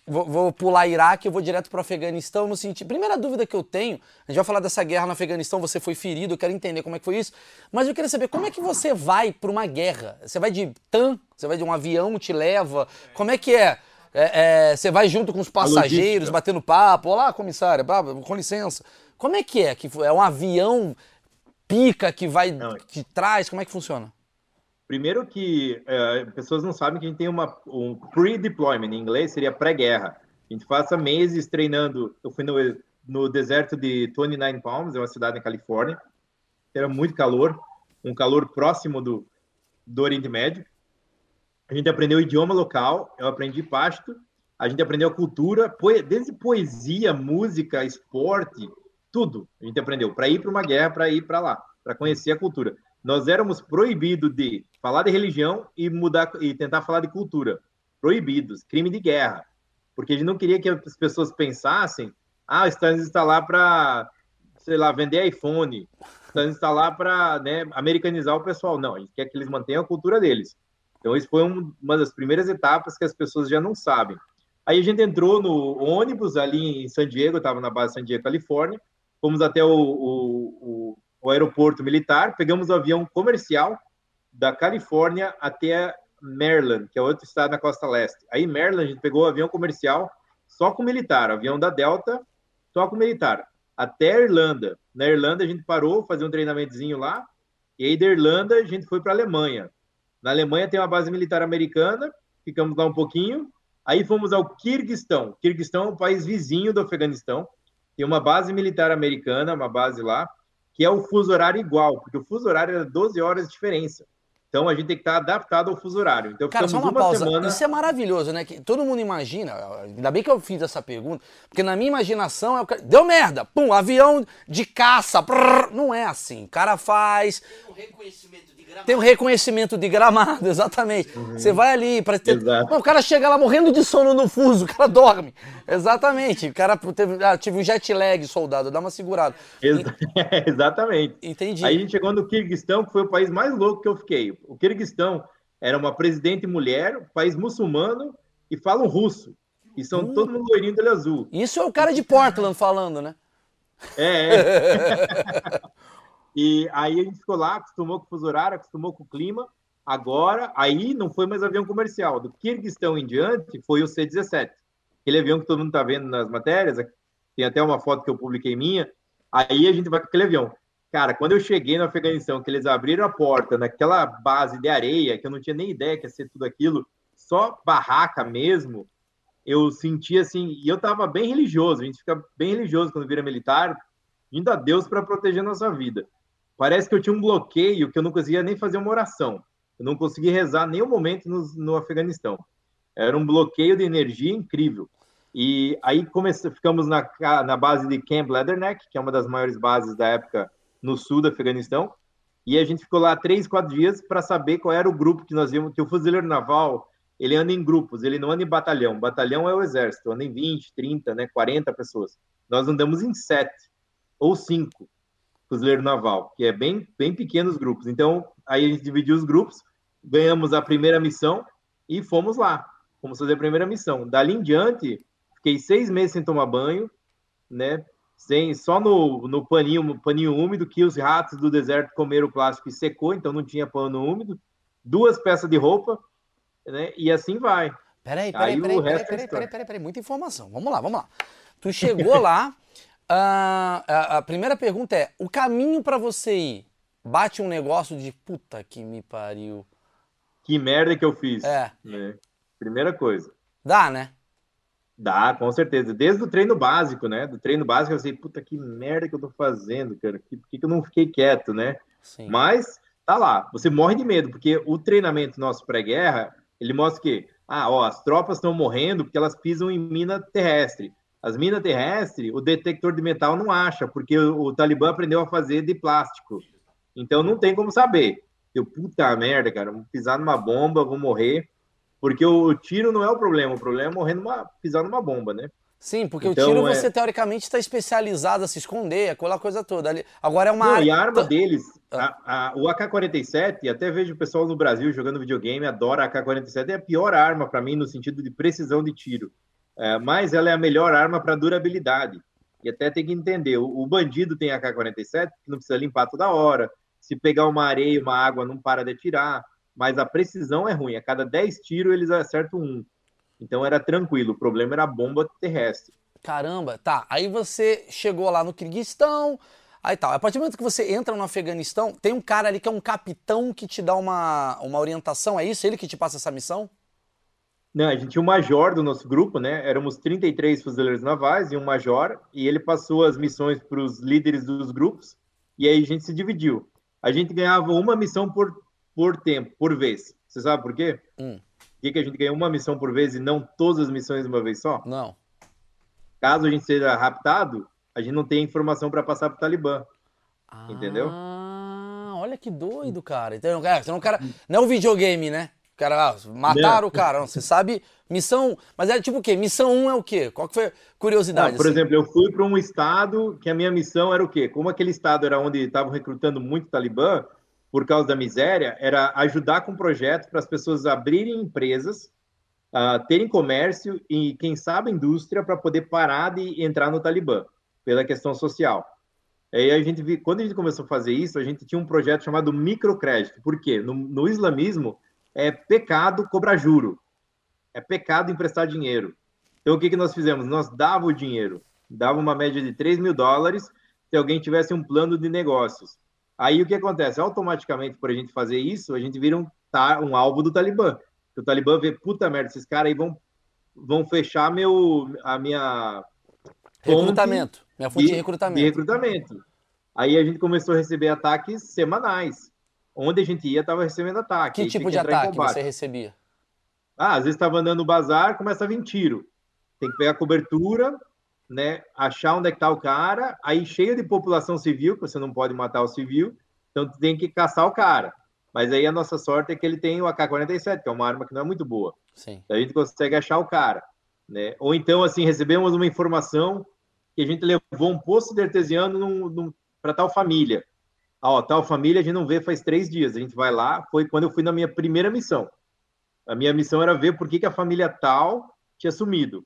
vou, vou, pular Iraque, eu vou direto para o Afeganistão no sentido. Primeira dúvida que eu tenho, a gente vai falar dessa guerra no Afeganistão, você foi ferido, eu quero entender como é que foi isso. Mas eu queria saber como é que você vai para uma guerra? Você vai de TAM? Você vai de um avião, te leva? Como é que é? É, é você vai junto com os passageiros, batendo papo? Olá, comissária, com licença. Como é que é? Que é um avião pica que vai, Não. que traz? Como é que funciona? Primeiro que é, pessoas não sabem que a gente tem uma, um pre-deployment, em inglês seria pré-guerra. A gente passa meses treinando. Eu fui no, no deserto de 29 Palms, é uma cidade na Califórnia. Era muito calor, um calor próximo do, do Oriente Médio. A gente aprendeu o idioma local, eu aprendi pasto, a gente aprendeu cultura, desde poesia, música, esporte, tudo a gente aprendeu para ir para uma guerra, para ir para lá, para conhecer a cultura nós éramos proibidos de falar de religião e mudar e tentar falar de cultura. Proibidos, crime de guerra. Porque a gente não queria que as pessoas pensassem, ah, Estados Unidos está lá para, sei lá, vender iPhone, Estados Unidos está lá para né, americanizar o pessoal. Não, a gente quer que eles mantenham a cultura deles. Então, isso foi um, uma das primeiras etapas que as pessoas já não sabem. Aí a gente entrou no ônibus ali em San Diego, estava na base San Diego, Califórnia, fomos até o, o, o o aeroporto militar, pegamos o avião comercial da Califórnia até Maryland, que é outro estado na costa leste. Aí, Maryland, a gente pegou o avião comercial só com militar, avião da Delta, só com militar, até a Irlanda. Na Irlanda, a gente parou, fazer um treinamentozinho lá, e aí da Irlanda, a gente foi para a Alemanha. Na Alemanha tem uma base militar americana, ficamos lá um pouquinho, aí fomos ao Kirguistão. Kirguistão é um país vizinho do Afeganistão, tem uma base militar americana, uma base lá, que é o fuso horário igual, porque o fuso horário é 12 horas de diferença. Então a gente tem que estar adaptado ao fuso horário. Então Cara, só uma, uma pausa. Semana... Isso é maravilhoso, né? Que todo mundo imagina, ainda bem que eu fiz essa pergunta, porque na minha imaginação é o cara. Deu merda! Pum, avião de caça. Prrr, não é assim. O cara faz. Tem um reconhecimento tem um reconhecimento de gramado, exatamente. Uhum. Você vai ali para ter. Não, o cara chega lá morrendo de sono no fuso, o cara dorme. Exatamente. O cara teve, ah, tive um jet lag, soldado, dá uma segurada. Ex exatamente. Entendi. Aí a gente chegou no Kirguistão, que foi o país mais louco que eu fiquei. O Kirguistão era uma presidente mulher, país muçulmano, e falam russo. E são uh. todo mundo loirinho olho azul. Isso é o cara de Portland falando, né? É, é. E aí a gente ficou lá, acostumou com o fuso horário, acostumou com o clima. Agora, aí não foi mais avião comercial. Do Kirguistão em diante, foi o C-17. Aquele avião que todo mundo está vendo nas matérias, tem até uma foto que eu publiquei minha. Aí a gente vai com aquele avião. Cara, quando eu cheguei no Afeganistão, que eles abriram a porta naquela base de areia, que eu não tinha nem ideia que ia ser tudo aquilo, só barraca mesmo, eu senti assim, e eu estava bem religioso, a gente fica bem religioso quando vira militar, indo a Deus para proteger a nossa vida parece que eu tinha um bloqueio que eu não conseguia nem fazer uma oração. Eu não conseguia rezar nenhum momento no, no Afeganistão. Era um bloqueio de energia incrível. E aí comece... ficamos na, na base de Camp Leatherneck, que é uma das maiores bases da época no sul do Afeganistão. E a gente ficou lá três, quatro dias para saber qual era o grupo que nós íamos. Que o fuzileiro naval ele anda em grupos, ele não anda em batalhão. Batalhão é o exército, anda em 20, 30, né, 40 pessoas. Nós andamos em sete ou cinco fuzileiro naval, que é bem, bem pequenos grupos. Então, aí a gente dividiu os grupos, ganhamos a primeira missão e fomos lá. Fomos fazer a primeira missão. Dali em diante, fiquei seis meses sem tomar banho, né? sem, só no, no paninho, paninho úmido, que os ratos do deserto comeram o plástico e secou, então não tinha pano úmido, duas peças de roupa, né? E assim vai. Peraí, peraí, Aí, peraí, peraí, é peraí, peraí, peraí, peraí, muita informação. Vamos lá, vamos lá. Tu chegou lá, uh, a, a primeira pergunta é, o caminho para você ir, bate um negócio de puta que me pariu. Que merda que eu fiz. É. Né? Primeira coisa. Dá, né? Dá, com certeza. Desde o treino básico, né? Do treino básico eu sei, puta que merda que eu tô fazendo, cara. Por que, que eu não fiquei quieto, né? Sim. Mas tá lá, você morre de medo, porque o treinamento nosso pré-guerra, ele mostra que, ah, ó, as tropas estão morrendo porque elas pisam em mina terrestre. As minas terrestres, o detector de metal não acha, porque o, o Talibã aprendeu a fazer de plástico. Então não tem como saber. Eu, puta merda, cara, vou pisar numa bomba, vou morrer. Porque o tiro não é o problema, o problema é morrer numa, pisar numa bomba, né? Sim, porque então, o tiro é... você teoricamente está especializado a se esconder, aquela coisa toda. Agora é uma. Não, área... E a arma deles, ah. a, a, o AK-47, até vejo o pessoal no Brasil jogando videogame, adora a AK-47, é a pior arma para mim no sentido de precisão de tiro. É, mas ela é a melhor arma para durabilidade. E até tem que entender: o, o bandido tem AK-47, que não precisa limpar toda hora. Se pegar uma areia, uma água, não para de atirar mas a precisão é ruim. A cada 10 tiros eles acertam um. Então era tranquilo, o problema era a bomba terrestre. Caramba, tá. Aí você chegou lá no Kirguistão, aí tal. A partir do momento que você entra no Afeganistão, tem um cara ali que é um capitão que te dá uma, uma orientação, é isso? Ele que te passa essa missão? Não, a gente tinha um major do nosso grupo, né? Éramos 33 fuzileiros navais e um major, e ele passou as missões para os líderes dos grupos, e aí a gente se dividiu. A gente ganhava uma missão por por tempo, por vez. Você sabe por quê? Hum. Por que, que a gente ganha uma missão por vez e não todas as missões de uma vez só? Não. Caso a gente seja raptado, a gente não tem informação para passar para o Talibã. Ah, entendeu? Olha que doido, cara. Então, cara, não, cara, não é um videogame, né? O cara, ah, mataram não. o cara. Não, você sabe, missão. Mas é tipo o quê? Missão 1 é o quê? Qual que foi a curiosidade? Não, por assim? exemplo, eu fui para um estado que a minha missão era o quê? Como aquele estado era onde estavam recrutando muito Talibã, por causa da miséria era ajudar com projetos para as pessoas abrirem empresas, uh, terem comércio e, quem sabe, indústria para poder parar de entrar no Talibã, pela questão social. Aí a gente, quando a gente começou a fazer isso, a gente tinha um projeto chamado microcrédito. Por quê? No, no islamismo, é pecado cobrar juro. É pecado emprestar dinheiro. Então, o que, que nós fizemos? Nós dava o dinheiro. Dava uma média de 3 mil dólares se alguém tivesse um plano de negócios. Aí o que acontece? Automaticamente, por a gente fazer isso, a gente vira um, tá, um alvo do Talibã. O Talibã vê, puta merda, esses caras aí vão, vão fechar meu, a minha. Recrutamento. Minha fonte de, de recrutamento. De recrutamento. Aí a gente começou a receber ataques semanais. Onde a gente ia, estava recebendo ataque. Que tipo de ataque você recebia? Ah, às vezes estava andando no bazar, começa a vir tiro. Tem que pegar cobertura, né, achar onde é que tá o cara, aí cheio de população civil, que você não pode matar o civil, então tem que caçar o cara. Mas aí a nossa sorte é que ele tem o AK-47, que é uma arma que não é muito boa. Sim. Então a gente consegue achar o cara, né? Ou então, assim, recebemos uma informação que a gente levou um posto de artesiano para tal família. Ó, tal família a gente não vê faz três dias. A gente vai lá, foi quando eu fui na minha primeira missão. A minha missão era ver por que, que a família tal tinha sumido.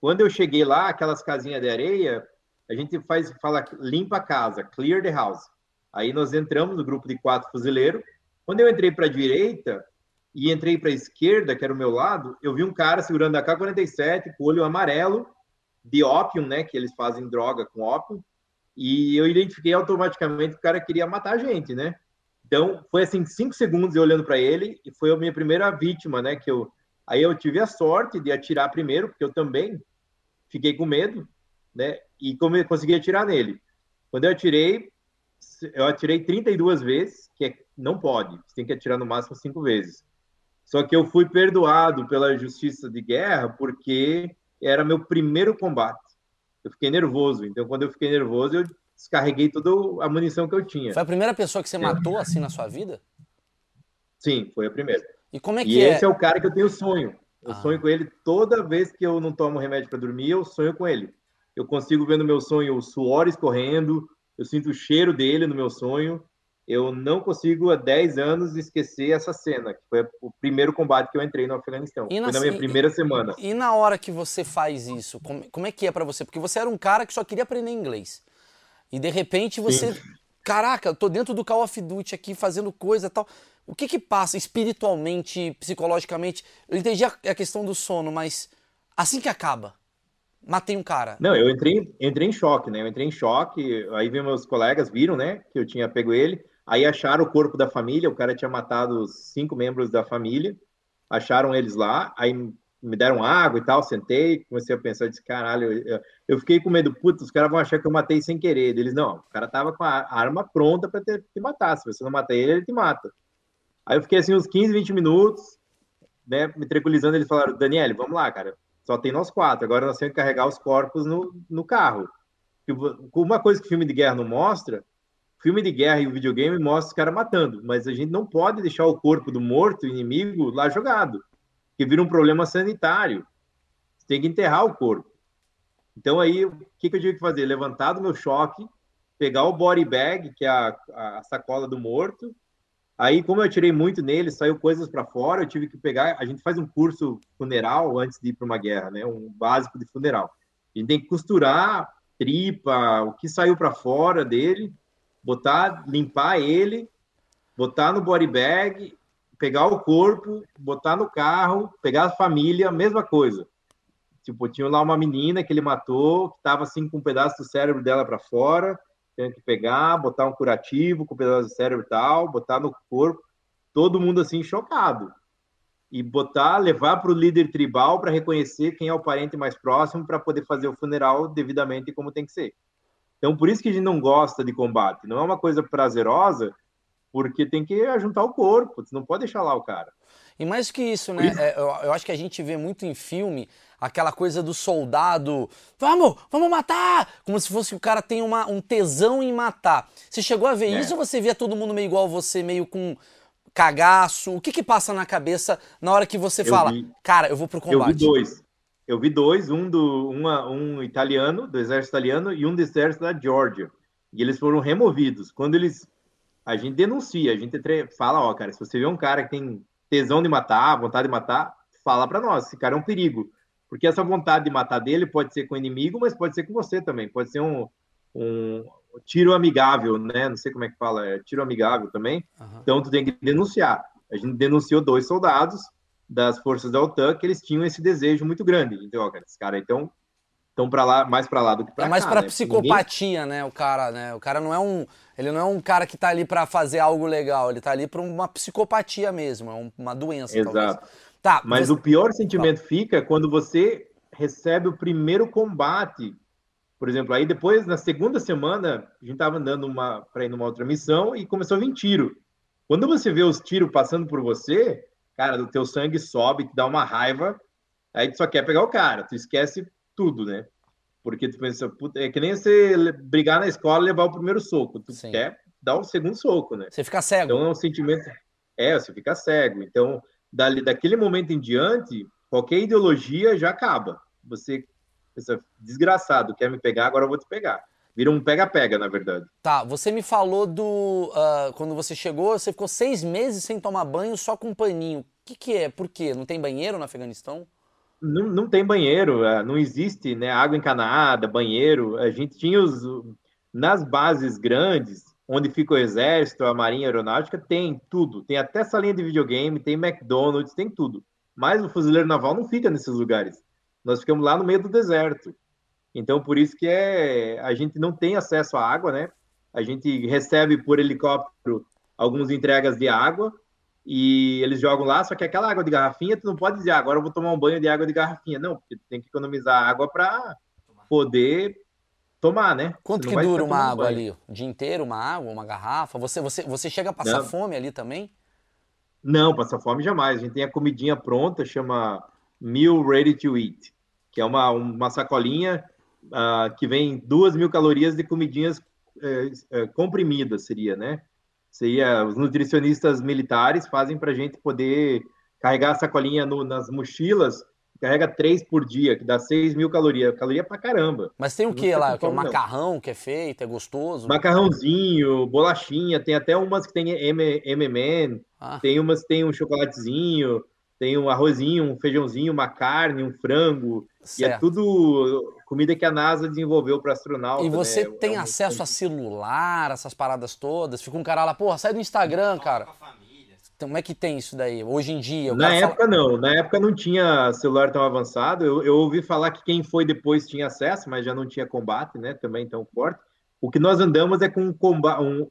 Quando eu cheguei lá, aquelas casinhas de areia, a gente faz, fala, limpa a casa, clear the house. Aí nós entramos no grupo de quatro fuzileiros. Quando eu entrei para a direita e entrei para a esquerda, que era o meu lado, eu vi um cara segurando a K-47 com o olho amarelo de ópio, né? Que eles fazem droga com ópio. E eu identifiquei automaticamente que o cara queria matar a gente, né? Então, foi assim, cinco segundos eu olhando para ele e foi a minha primeira vítima, né? Que eu, aí eu tive a sorte de atirar primeiro, porque eu também fiquei com medo, né? E como consegui atirar nele. Quando eu atirei, eu atirei 32 vezes, que é, não pode, você tem que atirar no máximo cinco vezes. Só que eu fui perdoado pela justiça de guerra porque era meu primeiro combate. Eu fiquei nervoso. Então, quando eu fiquei nervoso, eu descarreguei toda a munição que eu tinha. Foi a primeira pessoa que você matou assim na sua vida? Sim, foi a primeira. E como é que e é? esse é o cara que eu tenho sonho. Eu Ah. sonho com ele toda vez que eu não tomo remédio para dormir, eu sonho com ele. Eu consigo ver no meu sonho o suor escorrendo, eu sinto o cheiro dele no meu sonho. Eu não consigo há 10 anos esquecer essa cena, que foi o primeiro combate que eu entrei no Afeganistão. E na- Foi na minha e- primeira semana. E na hora que você faz isso, como, como é que é pra você? Porque você era um cara que só queria aprender inglês. E de repente você. Caraca, eu tô dentro do Call of Duty aqui fazendo coisa e tal. O que que passa espiritualmente, psicologicamente? Eu entendi a, a questão do sono, mas assim que acaba, matei um cara. Não, eu entrei, entrei em choque, né? Eu entrei em choque, aí vi meus colegas, viram, né, que eu tinha pego ele, aí acharam o corpo da família, o cara tinha matado cinco membros da família, acharam eles lá, aí me deram água e tal, sentei, comecei a pensar, disse, caralho, eu, eu fiquei com medo, putz, os caras vão achar que eu matei sem querer. Eles, não, o cara tava com a arma pronta para te, te matar, se você não matar ele, ele te mata. Aí eu fiquei assim uns 15, 20 minutos, né, me tranquilizando, eles falaram, Daniel, vamos lá, cara, só tem nós quatro, agora nós temos que carregar os corpos no, no carro. Uma coisa que filme de guerra não mostra, filme de guerra e o videogame mostra os caras matando, mas a gente não pode deixar o corpo do morto, inimigo, lá jogado, que vira um problema sanitário. Você tem que enterrar o corpo. Então aí, o que, que eu tive que fazer? Levantar do meu choque, pegar o body bag, que é a, a sacola do morto, Aí, como eu tirei muito nele, saiu coisas para fora, eu tive que pegar. A gente faz um curso funeral antes de ir para uma guerra, né? Um básico de funeral. A gente tem que costurar tripa, o que saiu para fora dele, botar, limpar ele, botar no body bag, pegar o corpo, botar no carro, pegar a família, mesma coisa. Tipo, tinha lá uma menina que ele matou, que estava assim com um pedaço do cérebro dela para fora tem que pegar, botar um curativo com pedaço do cérebro e tal, botar no corpo, todo mundo assim chocado. E botar, levar para o líder tribal para reconhecer quem é o parente mais próximo para poder fazer o funeral devidamente como tem que ser. Então, por isso que a gente não gosta de combate. Não é uma coisa prazerosa, porque tem que ajuntar o corpo, você não pode deixar lá o cara. E mais que isso, né? É, eu, eu acho que a gente vê muito em filme aquela coisa do soldado, vamos, vamos matar! Como se fosse que o cara tem uma, um tesão em matar. Você chegou a ver É. isso ou você via todo mundo meio igual você, meio com cagaço? O que que passa na cabeça na hora que você Eu fala, vi. cara, eu vou pro Eu vi combate? dois. Eu vi dois, um do uma, um italiano, do exército italiano, e um do exército da Geórgia. E eles foram removidos. Quando eles. A gente denuncia, a gente fala, ó, cara, se você vê um cara que tem tesão de matar, vontade de matar, fala para nós, esse cara é um perigo. Porque essa vontade de matar dele pode ser com o inimigo, mas pode ser com você também. Pode ser um, um tiro amigável, né? Não sei como é que fala, é tiro amigável também. Aham. Então tu tem que denunciar. A gente denunciou dois soldados das forças da OTAN que eles tinham esse desejo muito grande. Então, ó, cara, esses caras então estão para lá, mais para lá do que para É cá. mais pra né? psicopatia, né? O cara, né? O cara não é um. Ele não é um cara que tá ali pra fazer algo legal, ele tá ali pra uma psicopatia mesmo, é um- uma doença, Ninguém... talvez. Exato. Tá, Mas você- o pior sentimento fica quando você recebe o primeiro combate. Por exemplo, aí depois, na segunda semana, a gente tava andando uma, para ir numa outra missão e começou a vir tiro. Quando você vê os tiros passando por você, cara, o teu sangue sobe, te dá uma raiva, aí tu só quer pegar o cara, tu esquece tudo, né? Porque tu pensa, puta, é que nem você brigar na escola e levar o primeiro soco, tu Sim. quer dar o segundo soco, né? você fica cego. Então é um sentimento. É, você fica cego. Então, dali, daquele momento em diante, qualquer ideologia já acaba. Você pensa, desgraçado, quer me pegar, agora eu vou te pegar. Vira um pega-pega, na verdade. Tá, você me falou do. ah, quando você chegou, você ficou seis meses sem tomar banho só com um paninho. O que, que é? Por quê? Não tem banheiro no Afeganistão? Não, não tem banheiro, é, não existe né, água encanada, banheiro. A gente tinha os. Nas bases grandes, onde fica o exército, a marinha aeronáutica, tem tudo. Tem até salinha de videogame, tem McDonald's, tem tudo. Mas o fuzileiro naval não fica nesses lugares. Nós ficamos lá no meio do deserto. Então, por isso que é, a gente não tem acesso à água, né? A gente recebe por helicóptero algumas entregas de água e eles jogam lá, só que aquela água de garrafinha, tu não pode dizer, "Ah, agora eu vou tomar um banho de água de garrafinha. Não, porque tu tem que economizar água para poder tomar, né? Quanto que dura uma água banho. ali? O dia inteiro, uma água, uma garrafa? Você, você, você chega a passar Não. fome ali também? Não, passar fome jamais. A gente tem a comidinha pronta, chama Meal Ready to Eat, que que é uma, uma sacolinha uh, que vem duas mil calorias de comidinhas uh, comprimidas, seria, né? Seria, os nutricionistas militares fazem para a gente poder carregar a sacolinha no, nas mochilas carrega três por dia, que dá 6 mil calorias. Caloria pra caramba. Mas tem o que lá? Que é o macarrão que é feito, é gostoso? Macarrãozinho, bolachinha, tem até umas que tem M&M, ah. tem umas que tem um chocolatezinho, tem um arrozinho, um feijãozinho, uma carne, um frango. Certo. E é tudo comida que a NASA desenvolveu para astronauta. E você né? tem é acesso a celular, essas paradas todas? Fica um cara lá, porra, sai do Instagram, cara. Então, como é que tem isso daí hoje em dia? Na época fala... não, na época não tinha celular tão avançado. Eu, eu, ouvi falar que quem foi depois tinha acesso, mas já não tinha combate, né? Também tão forte. O que nós andamos é com um combate. Um,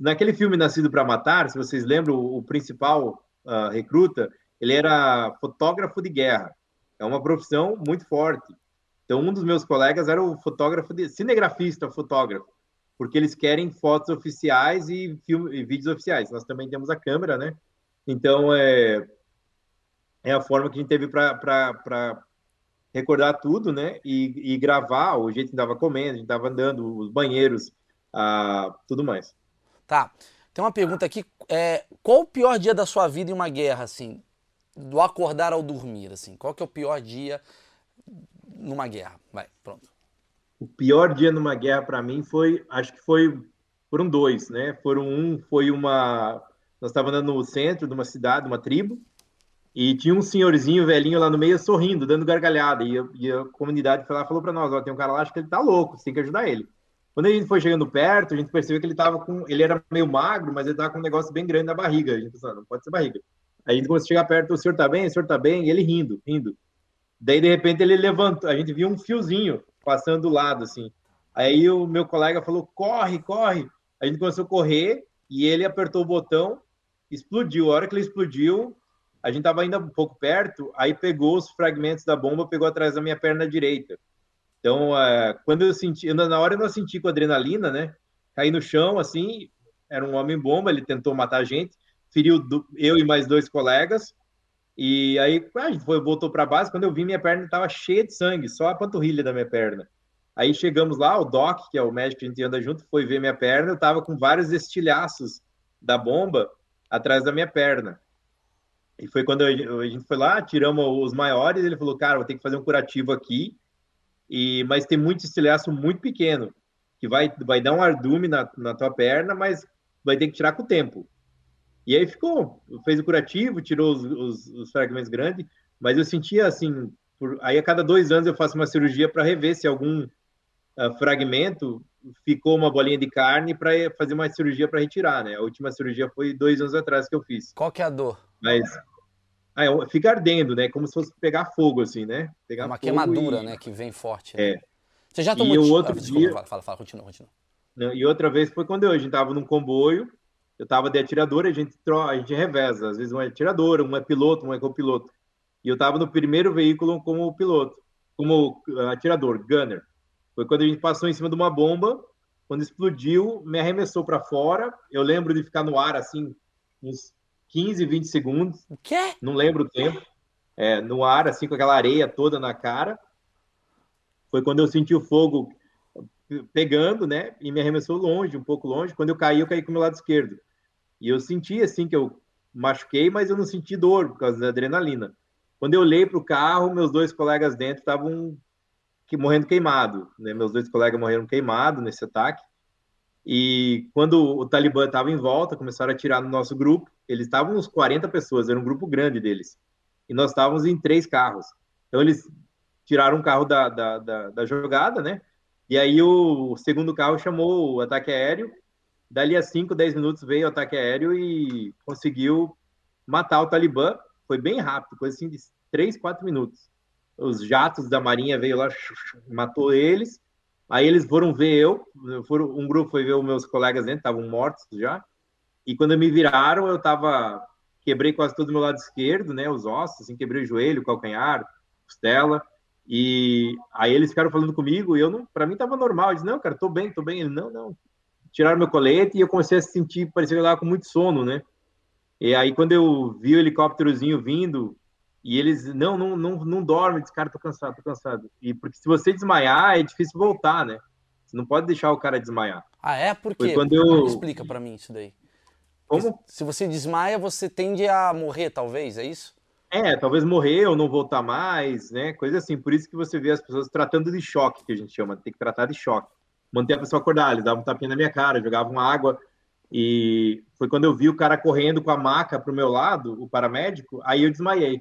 naquele filme Nascido para Matar, se vocês lembram, o, o principal uh, recruta, ele era fotógrafo de guerra. É uma profissão muito forte. Então, um dos meus colegas era o fotógrafo, de, cinegrafista, fotógrafo porque eles querem fotos oficiais e, filme, e vídeos oficiais. Nós também temos a câmera, né? Então, é, é a forma que a gente teve para recordar tudo, né? E, e, gravar o jeito que estava comendo, a gente estava andando, os banheiros, ah, tudo mais. Tá. Tem uma pergunta aqui. É, qual o pior dia da sua vida em uma guerra, assim? Do acordar ao dormir, assim? Qual que é o pior dia numa guerra? Vai, pronto o pior dia numa guerra para mim foi, acho que foi, foram dois, né? Foram um, foi uma, nós estávamos andando no centro de uma cidade, uma tribo, e tinha um senhorzinho velhinho lá no meio sorrindo, dando gargalhada, e, e a comunidade foi lá, falou para nós, ó, tem um cara lá, acho que ele tá louco, você tem que ajudar ele. Quando a gente foi chegando perto, a gente percebeu que ele tava com, ele era meio magro, mas ele tava com um negócio bem grande na barriga, a gente pensou, não pode ser barriga. A gente começou a chegar perto, o senhor tá bem? O senhor tá bem? E ele rindo, rindo. Daí, de repente, ele levantou, a gente viu um fiozinho passando do lado, assim. Aí o meu colega falou: corre, corre. A gente começou a correr e ele apertou o botão, explodiu. A hora que ele explodiu, a gente estava ainda um pouco perto, aí pegou os fragmentos da bomba, pegou atrás da minha perna direita. Então, uh, quando eu senti, na hora eu não senti com adrenalina, né? Caí no chão, assim, era um homem-bomba, ele tentou matar a gente, feriu eu e mais dois colegas, e aí a gente foi, voltou para base. Quando eu vi, minha perna estava cheia de sangue, só a panturrilha da minha perna. Aí chegamos lá, o Doc, que é o médico que a gente anda junto, foi ver minha perna. Eu estava com vários estilhaços da bomba atrás da minha perna. E foi quando a gente foi lá, tiramos os maiores. Ele falou: Cara, vou ter que fazer um curativo aqui. E, mas tem muito estilhaço muito pequeno, que vai, vai dar um ardume na, na tua perna, mas vai ter que tirar com o tempo. E aí ficou, fez o curativo, tirou os, os, os fragmentos grandes, mas eu sentia assim, por, aí a cada dois anos eu faço uma cirurgia para rever se algum uh, fragmento ficou uma bolinha de carne para fazer uma cirurgia para retirar, né? A última cirurgia foi dois anos atrás que eu fiz. Qual que é a dor? Mas ah, fica ardendo, né? Como se fosse pegar fogo, assim, né? Pegar é uma queimadura, e... né? Que vem forte. Né? É. Você já tomou... E o outro ah, desculpa, dia... Fala, fala, fala, continua, continua. E outra vez foi quando eu, a gente tava num comboio, eu estava de atirador, a gente, a gente reveza, às vezes um é atirador, um é piloto, um é copiloto. E eu estava no primeiro veículo como piloto, como ah, atirador, gunner. Foi quando a gente passou em cima de uma bomba, quando explodiu, me arremessou para fora. Eu lembro de ficar no ar assim, uns 15, 20 segundos. O quê? Não lembro o tempo. É, no ar, assim, com aquela areia toda na cara. Foi quando eu senti o fogo pegando, né? E me arremessou longe, um pouco longe. Quando eu caí, eu caí com o meu lado esquerdo. E eu senti assim que eu machuquei, mas eu não senti dor por causa da adrenalina. Quando eu olhei para o carro, meus dois colegas dentro estavam que, morrendo queimado. Né? Meus dois colegas morreram queimados nesse ataque. E quando o Talibã estava em volta, começaram a atirar no nosso grupo. Eles estavam uns 40 pessoas, era um grupo grande deles. E nós estávamos em três carros. Então eles tiraram um carro da, da, da, da jogada, né? E aí o segundo carro chamou o ataque aéreo Dali a 5, 10 minutos veio o ataque aéreo e conseguiu matar o Talibã. Foi bem rápido, coisa assim de 3, 4 minutos. Os jatos da Marinha veio lá, matou eles. Aí eles foram ver eu, foram, um grupo foi ver os meus colegas dentro, estavam mortos já. E quando me viraram, eu tava quebrei quase todo o meu lado esquerdo, né, os ossos, assim, quebrei o joelho, o calcanhar, costela. E aí eles ficaram falando comigo, e eu não, para mim tava normal. Eu disse: "Não, cara, tô bem, tô bem". Ele: "Não, não, tiraram meu colete e eu comecei a sentir, parecia que eu estava com muito sono, né? E aí, quando eu vi o helicópterozinho vindo, E eles, não, não, não, não dorme, diz, cara, tô cansado, tô cansado. E porque se você desmaiar, é difícil voltar, né? Você não pode deixar o cara desmaiar. Ah, é? Por quê? quando eu... Explica para mim isso daí. Como? Se você desmaia, você tende a morrer, talvez, é isso? É, talvez morrer ou não voltar mais, né? Coisa assim. Por isso que você vê as pessoas tratando de choque, que a gente chama, tem que tratar de choque. Manter a pessoa acordada, eles davam um tapinha na minha cara, jogavam água. E foi quando eu vi o cara correndo com a maca pro meu lado, o paramédico, aí eu desmaiei.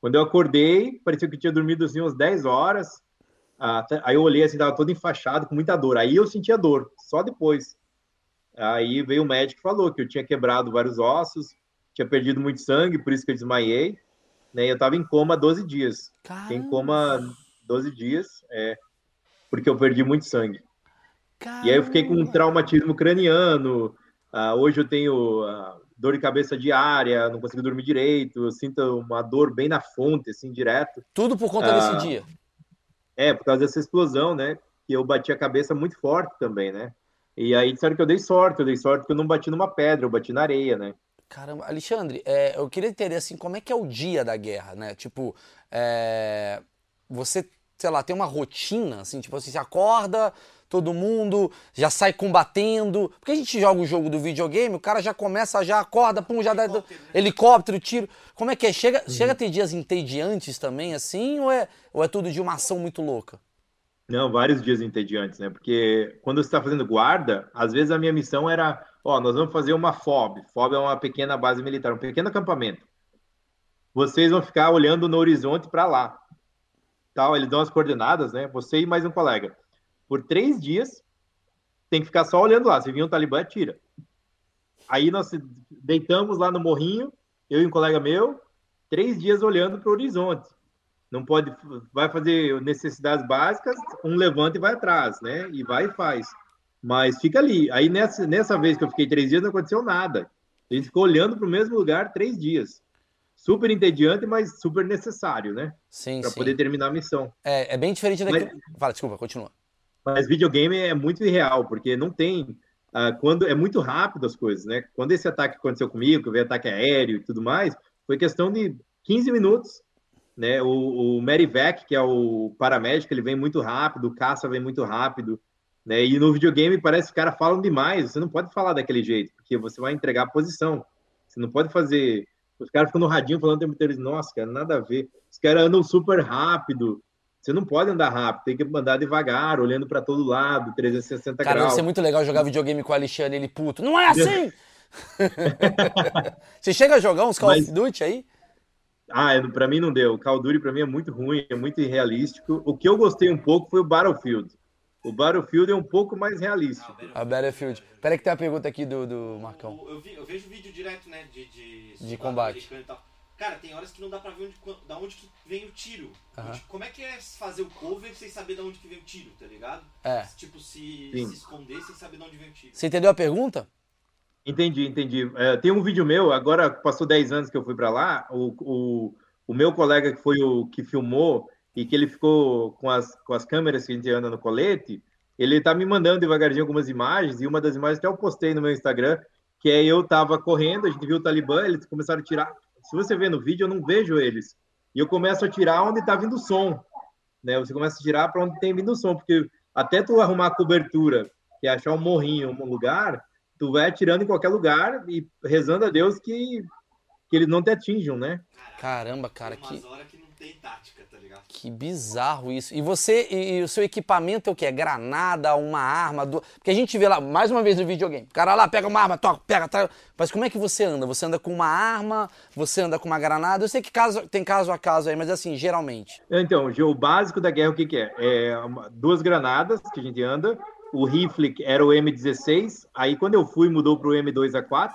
Quando eu acordei, parecia que tinha dormido assim umas 10 horas. Aí eu olhei assim, tava todo enfaixado, com muita dor. Aí eu sentia dor, só depois. Aí veio o médico e falou que eu tinha quebrado vários ossos, tinha perdido muito sangue, por isso que eu desmaiei né? Eu estava em coma 12 dias. Fiquei em coma 12 dias, é, porque eu perdi muito sangue. Caramba. E aí eu fiquei com um traumatismo craniano. Uh, hoje eu tenho uh, dor de cabeça diária, não consigo dormir direito, eu sinto uma dor bem na fonte, assim, direto. Tudo por conta uh, desse dia? É, por causa dessa explosão, né? Que eu bati a cabeça muito forte também, né? E aí disseram que eu dei sorte, eu dei sorte que eu não bati numa pedra, eu bati na areia, né? Caramba, Alexandre, é, eu queria entender assim, como é que é o dia da guerra, né? Tipo, é, você, sei lá, tem uma rotina, assim, tipo assim, você acorda, todo mundo já sai combatendo. Porque a gente joga o jogo do videogame, o cara já começa, já acorda, pum, já dá helicóptero, né? helicóptero tiro. Como é que é? Chega, uhum. chega a ter dias entediantes também, assim, ou é, ou é tudo de uma ação muito louca? Não, vários dias entediantes, né? Porque quando você está fazendo guarda, às vezes a minha missão era Ó, nós vamos fazer uma FOB. FOB é uma pequena base militar, um pequeno acampamento. Vocês vão ficar olhando no horizonte para lá. Tal, eles dão as coordenadas, né? Você e mais um colega. Por três dias, tem que ficar só olhando lá. Se vir um talibã, tira. Aí nós deitamos lá no morrinho, eu e um colega meu, três dias olhando para o horizonte. Não pode, vai fazer necessidades básicas, um levanta e vai atrás, né? E vai e faz. Mas fica ali. Aí nessa, nessa vez que eu fiquei três dias, não aconteceu nada. A gente ficou olhando para o mesmo lugar três dias. Super entediante, mas super necessário, né? Sim, Para poder terminar a missão. É, é bem diferente daquilo. Mas, Fala, desculpa, continua. Mas videogame é muito irreal, porque não tem. Uh, quando é muito rápido as coisas, né? Quando esse ataque aconteceu comigo, que eu vi ataque aéreo e tudo mais, foi questão de 15 minutos. Né? O, o que é o paramédico, ele vem muito rápido, o caça vem muito rápido. Né? E no videogame parece que os caras falam demais. Você não pode falar daquele jeito, porque você vai entregar a posição. Você não pode fazer. Os caras ficam no radinho falando o tempo inteiro, nossa, cara, nada a ver. Os caras andam super rápido. Você não pode andar rápido, tem que andar devagar, olhando para todo lado, 360 cara, graus. Cara, é muito legal jogar videogame com o Alexandre, ele puto. Não é assim! você chega a jogar uns Call Mas... of Duty aí? Ah, é, para mim não deu. O Call of Duty para mim é muito ruim, é muito irrealístico. O que eu gostei um pouco foi o Battlefield. O Battlefield é um pouco mais realista. Ah, a Battlefield. Peraí que tem uma pergunta aqui do, do Marcão. Eu, vi, eu vejo vídeo direto, né, de... De, de combate. Cara, tem horas que não dá pra ver onde, da onde que vem o tiro. Uhum. Como é que é fazer o cover sem saber de onde que vem o tiro, tá ligado? É. Tipo, se, se esconder sem saber de onde vem o tiro. Você entendeu a pergunta? Entendi, entendi. É, tem um vídeo meu, agora passou 10 anos que eu fui para lá, o, o, o meu colega que foi o que filmou, e que ele ficou com as, com as câmeras que a gente anda no colete, ele tá me mandando devagarzinho algumas imagens, e uma das imagens até eu postei no meu Instagram, que é eu tava correndo, a gente viu o Talibã, eles começaram a tirar. Se você vê no vídeo, eu não vejo eles. E eu começo a tirar onde tá vindo o som. Né? Você começa a tirar para onde tem vindo o som, porque até tu arrumar a cobertura, que é achar um morrinho, um lugar, tu vai atirando em qualquer lugar e rezando a Deus que, que eles não te atinjam, né? Caramba, cara, que... tem tática. Que bizarro isso. E você, e, e, o seu equipamento é o que? É granada, uma arma? Do... Porque a gente vê lá, mais uma vez no videogame, o cara lá pega uma arma, toca, pega, tá... Mas como é que você anda? Você anda com uma arma, você anda com uma granada? Eu sei que caso, tem caso a caso aí, mas assim, geralmente. Então, o básico da guerra, o que, que é? É uma, duas granadas que a gente anda, o rifle era o M16, aí quando eu fui mudou para o M2A4,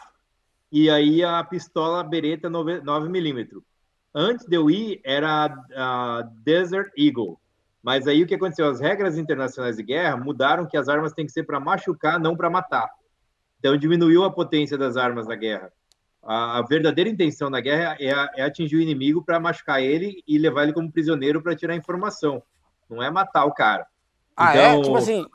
e aí a pistola Beretta 9mm. Antes de eu ir, era a Desert Eagle. Mas aí o que aconteceu? As regras internacionais de guerra mudaram que as armas têm que ser para machucar, não para matar. Então diminuiu a potência das armas na guerra. A, verdadeira intenção na guerra é, é atingir o inimigo para machucar ele e levar ele como prisioneiro para tirar informação. Não é matar o cara. Ah, é? então... é? Tipo assim,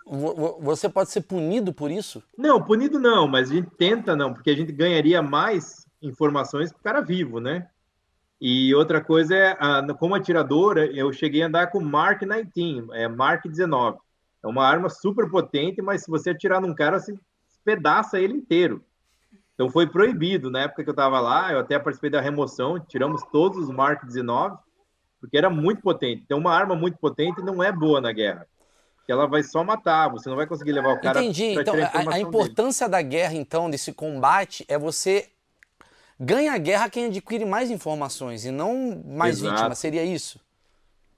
você pode ser punido por isso? Não, punido não, mas a gente tenta não, porque a gente ganharia mais informações para o cara vivo, né? E outra coisa é, como atiradora, eu cheguei a andar com Mark 19, é Mark 19. É uma arma super potente, mas se você atirar num cara, você pedaça ele inteiro. Então foi proibido. Na época que eu estava lá, eu até participei da remoção, tiramos todos os Mark 19, porque era muito potente. Então uma arma muito potente não é boa na guerra. Que ela vai só matar, você não vai conseguir levar o cara. Entendi. Então a, a, importância dele. da guerra, então, desse combate, é você ganha a guerra quem adquire mais informações e não mais Exato. vítimas. Seria isso?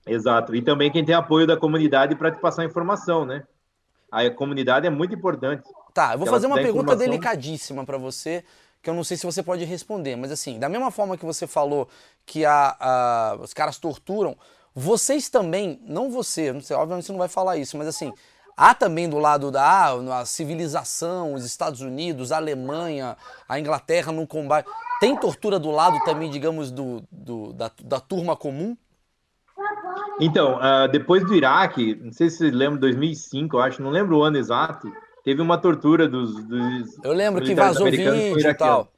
Exato. E também quem tem apoio da comunidade para te passar informação, né? A comunidade é muito importante. Tá, eu vou fazer uma pergunta informação... delicadíssima para você, que eu não sei se você pode responder, mas assim, da mesma forma que você falou que a, a, os caras torturam, vocês também, não você, não sei, obviamente você não vai falar isso, mas assim, há também do lado da a civilização, os Estados Unidos, a Alemanha, a Inglaterra no combate. Tem tortura do lado também, digamos, do, do da, da turma comum? Então, uh, depois do Iraque, não sei se vocês lembram, 2005, eu acho, não lembro o ano exato, teve uma tortura dos. dos eu lembro que vazou vídeo e tal.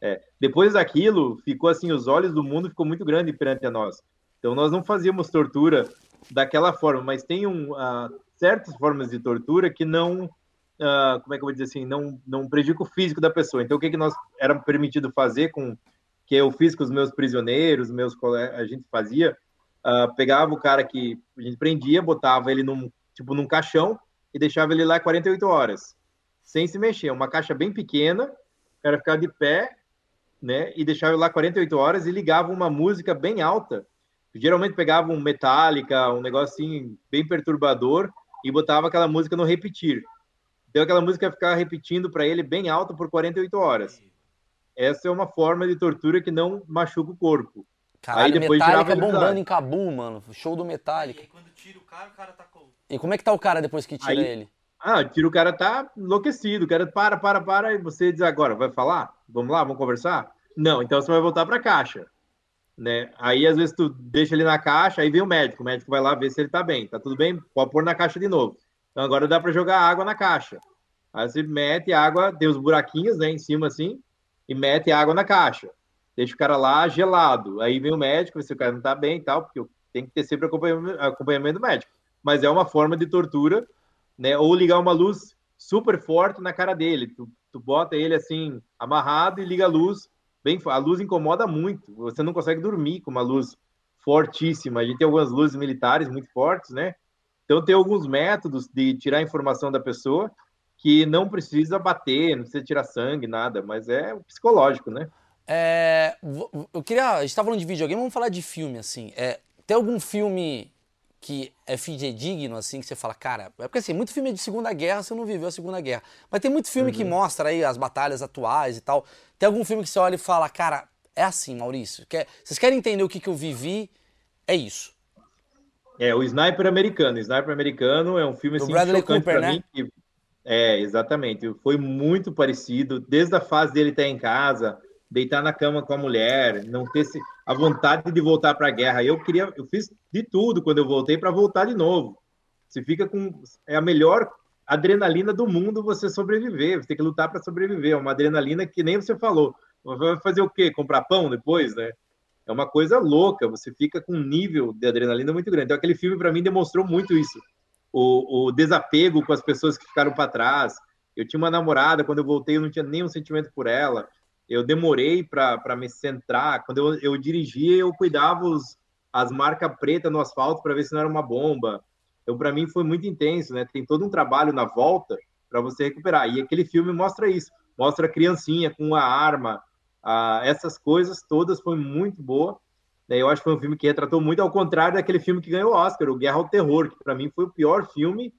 É. Depois daquilo, ficou assim, os olhos do mundo ficou muito grande perante a nós. Então, nós não fazíamos tortura daquela forma, mas tem um, uh, certas formas de tortura que não, uh, como é que eu vou dizer assim, não, não prejudica o físico da pessoa. Então, o que, que nós era permitido fazer com que eu fiz com os meus prisioneiros, meus colegas, a gente fazia, uh, pegava o cara que a gente prendia, botava ele num tipo num caixão e deixava ele lá 48 horas, sem se mexer. Uma caixa bem pequena, o cara ficava de pé, né, e deixava ele lá 48 horas e ligava uma música bem alta. Geralmente pegava um Metallica, um assim bem perturbador e botava aquela música no repetir. Então aquela música ficava repetindo para ele bem alto por 48 horas. Essa é uma forma de tortura que não machuca o corpo. Caralho, aí depois Metallica bombando em Cabum, mano. Show do Metallica. E aí, quando tira o cara, o cara tá com... E como é que tá o cara depois que tira aí, ele? Ah, tira o cara tá enlouquecido. O cara para, para, para. E você diz agora, vai falar? Vamos lá, vamos conversar? Não, então você vai voltar pra caixa. Né? Aí às vezes tu deixa ele na caixa, aí vem o médico. O médico vai lá ver se ele tá bem. Tá tudo bem? Pode pôr na caixa de novo. Então agora dá para jogar água na caixa. Aí você mete água, tem os buraquinhos né, em cima assim, e mete água na caixa deixa o cara lá gelado. Aí vem o médico, se o cara não tá bem e tal, porque tem que ter sempre acompanhamento, acompanhamento médico. Mas é uma forma de tortura, né? Ou ligar uma luz super forte na cara dele. Tu, tu bota ele assim, amarrado e liga a luz. Bem, a luz incomoda muito. Você não consegue dormir com uma luz fortíssima. A gente tem algumas luzes militares muito fortes, né? Então tem alguns métodos de tirar a informação da pessoa que não precisa bater, não precisa tirar sangue, nada, mas é psicológico, né? É, eu queria. A gente tá falando de videogame, vamos falar de filme, assim. É, tem algum filme que é fidedigno, assim, que você fala, cara. É porque assim, muito filme de Segunda Guerra, você não viveu a Segunda Guerra. Mas tem muito filme uhum. que mostra aí as batalhas atuais e tal. Tem algum filme que você olha e fala, cara, é assim, Maurício. Quer, vocês querem entender o que, que eu vivi? É isso. É, o Sniper Americano. O Sniper Americano é um filme assim, Bradley chocante Cooper, né? mim. Que... É, exatamente. Foi muito parecido, desde a fase dele estar em casa, deitar na cama com a mulher, não ter se, a vontade de voltar para a guerra. Eu queria, eu fiz de tudo quando eu voltei para voltar de novo. Você fica com é a melhor adrenalina do mundo você sobreviver, você tem que lutar para sobreviver, é uma adrenalina que nem você falou. Vai fazer o quê? Comprar pão depois, né? É uma coisa louca, você fica com um nível de adrenalina muito grande. Então aquele filme para mim demonstrou muito isso. O, o desapego com as pessoas que ficaram para trás. Eu tinha uma namorada, quando eu voltei eu não tinha nenhum sentimento por ela eu demorei para me centrar. Quando eu, eu dirigia, eu cuidava os, as marcas pretas no asfalto para ver se não era uma bomba. Então, para mim, foi muito intenso, né? Tem todo um trabalho na volta para você recuperar. E aquele filme mostra isso. Mostra a criancinha com a arma. Ah, essas coisas todas foi muito boa. Né? Eu acho que foi um filme que retratou muito, ao contrário daquele filme que ganhou o Oscar, o Guerra ao Terror, que para mim foi o pior filme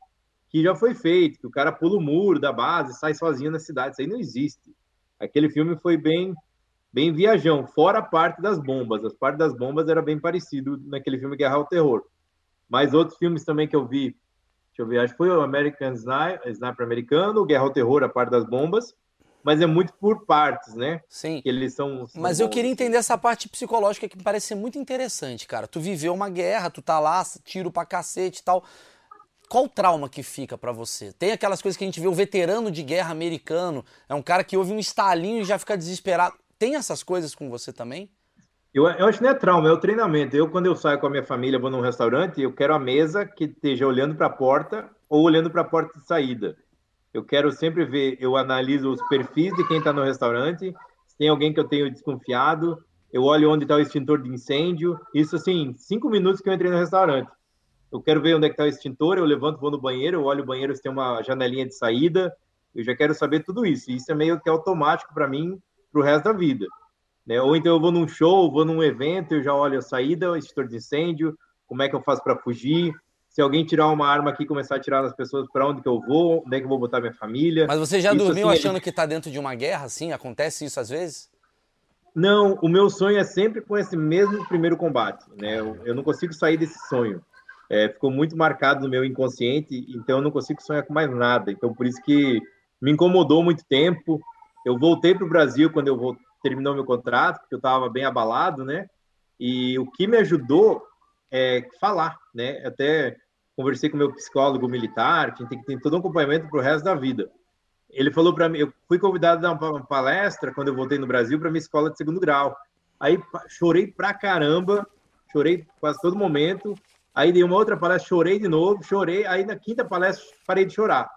que já foi feito. Que o cara pula o muro da base, sai sozinho na cidade. Isso aí não existe. Aquele filme foi bem bem viajão, fora a parte das bombas. As partes das bombas era bem parecido naquele filme Guerra ao Terror. Mas outros filmes também que eu vi, deixa eu ver, acho que foi o American Sniper, Sniper Americano, Guerra ao Terror, a parte das bombas, mas é muito por partes, né? Sim. Que eles são, são Mas bons. eu queria entender essa parte psicológica que me parece ser muito interessante, cara. Tu viveu uma guerra, tu tá lá, tiro pra cacete e tal qual o trauma que fica para você? Tem aquelas coisas que a gente vê o veterano de guerra americano, é um cara que ouve um estalinho e já fica desesperado. Tem essas coisas com você também? Eu, eu acho que não é trauma, é o treinamento. Eu, quando eu saio com a minha família, vou num restaurante, eu quero a mesa que esteja olhando para a porta ou olhando para a porta de saída. Eu quero sempre ver, eu analiso os perfis de quem está no restaurante, se tem alguém que eu tenho desconfiado, eu olho onde está o extintor de incêndio. Isso, assim, cinco minutos que eu entrei no restaurante. Eu quero ver onde é que está o extintor, eu levanto, vou no banheiro, eu olho o banheiro se tem uma janelinha de saída, eu já quero saber tudo isso. Isso é meio que automático para mim para o resto da vida. Né? Ou então eu vou num show, vou num evento, eu já olho a saída, o extintor de incêndio, como é que eu faço para fugir, se alguém tirar uma arma aqui e começar a tirar as pessoas, para onde que eu vou, onde é que eu vou botar minha família. Mas você já isso, dormiu assim, achando é... que está dentro de uma guerra, assim? Acontece isso às vezes? Não, o meu sonho é sempre com esse mesmo primeiro combate, né? Eu, eu não consigo sair desse sonho. É, ficou muito marcado no meu inconsciente, então eu não consigo sonhar com mais nada. Então por isso que me incomodou muito tempo. Eu voltei para o Brasil quando eu vou, terminou meu contrato, porque eu estava bem abalado, né? E o que me ajudou é falar, né? Até conversei com meu psicólogo militar, que tem todo um acompanhamento para o resto da vida. Ele falou para mim, eu fui convidado a dar uma palestra quando eu voltei no Brasil para minha escola de segundo grau. Aí chorei pra caramba, chorei quase todo momento. Aí dei uma outra palestra, chorei de novo, chorei. Aí na quinta palestra parei de chorar,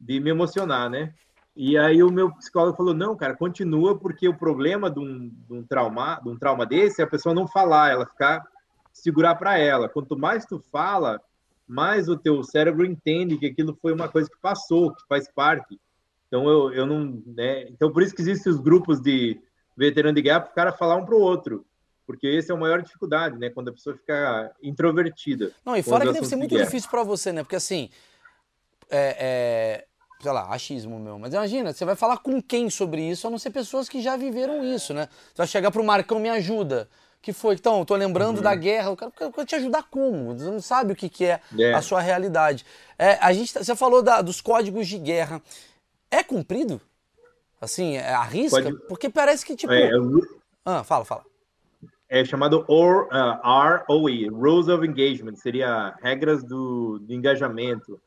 de me emocionar, né? E aí o meu psicólogo falou: não, cara, continua, porque o problema de um, de um trauma, de um trauma desse é a pessoa não falar, ela ficar segurar para ela. Quanto mais tu fala, mais o teu cérebro entende que aquilo foi uma coisa que passou, que faz parte. Então eu, eu não, né? Então por isso que existem os grupos de veterano de guerra para o cara falar um para o outro, porque esse é a maior dificuldade, né? Quando a pessoa fica introvertida. Não e fora que deve ser muito difícil para você, né? Porque assim, é, é, sei lá, achismo meu, mas imagina, você vai falar com quem sobre isso, a não ser pessoas que já viveram isso, né? Você vai chegar para o Marcão me ajuda que foi? Então, tô lembrando uhum. da guerra. O cara quer te ajudar como? Você não sabe o que, que é, é. a sua realidade. É, a gente, tá, você falou da, dos códigos de guerra. É cumprido? Assim, é arrisca? Pode... Porque parece que, tipo... É, ah, fala, fala. É chamado OR, uh, ROE, Rules of Engagement, seria regras do, do engajamento.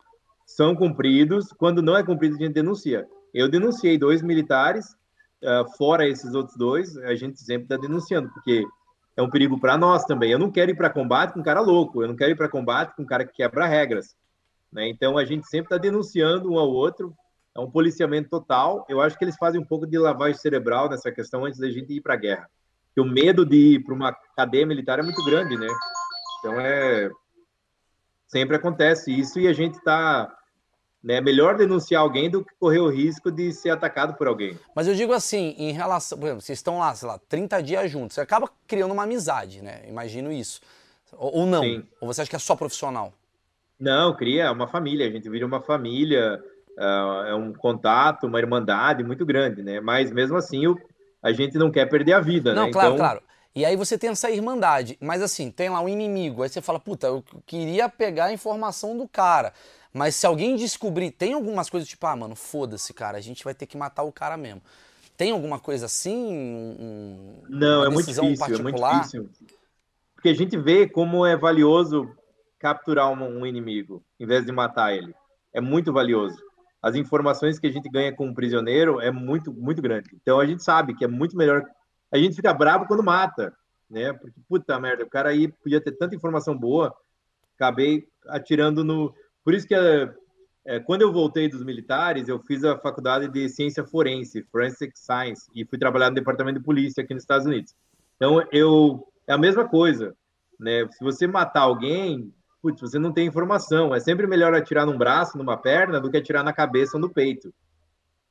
São cumpridos, quando não é cumprido, a gente denuncia. Eu denunciei dois militares, uh, fora esses outros dois, a gente sempre está denunciando, porque é um perigo para nós também. Eu não quero ir para combate com um cara louco, eu não quero ir para combate com um cara que quebra regras. Né? Então a gente sempre está denunciando um ao outro, é um policiamento total. Eu acho que eles fazem um pouco de lavagem cerebral nessa questão antes da gente ir para a guerra. Porque o medo de ir para uma cadeia militar é muito grande, né? Então é sempre acontece isso e a gente está né? É melhor denunciar alguém do que correr o risco de ser atacado por alguém. Mas eu digo assim, em relação, por exemplo, vocês estão lá, sei lá, 30 dias juntos, você acaba criando uma amizade, né? Imagino isso. Ou, ou não? Sim. Ou você acha que é só profissional? Não, cria uma família, a gente vira uma família, uh, é um contato, uma irmandade muito grande, né? Mas mesmo assim, o, a gente não quer perder a vida, não, né? claro, então... claro. E aí você tem essa irmandade, mas assim, tem lá um inimigo, aí você fala, puta, eu queria pegar a informação do cara. Mas se alguém descobrir, tem algumas coisas tipo, ah, mano, foda-se, cara, a gente vai ter que matar o cara mesmo. Tem alguma coisa assim? Um, Não, é muito difícil, particular? é muito difícil. Porque a gente vê como é valioso capturar um, um inimigo, em vez de matar ele. É muito valioso. As informações que a gente ganha com um prisioneiro é muito, muito grande. Então a gente sabe que é muito melhor. A gente fica bravo quando mata, né? Porque, puta merda, o cara aí podia ter tanta informação boa, acabei atirando no, por isso que é, é, quando eu voltei dos militares, eu fiz a faculdade de ciência forense, forensic science, e fui trabalhar no departamento de polícia aqui nos Estados Unidos. Então, eu é a mesma coisa, né? Se você matar alguém, putz, você não tem informação. É sempre melhor atirar num braço, numa perna, do que atirar na cabeça ou no peito.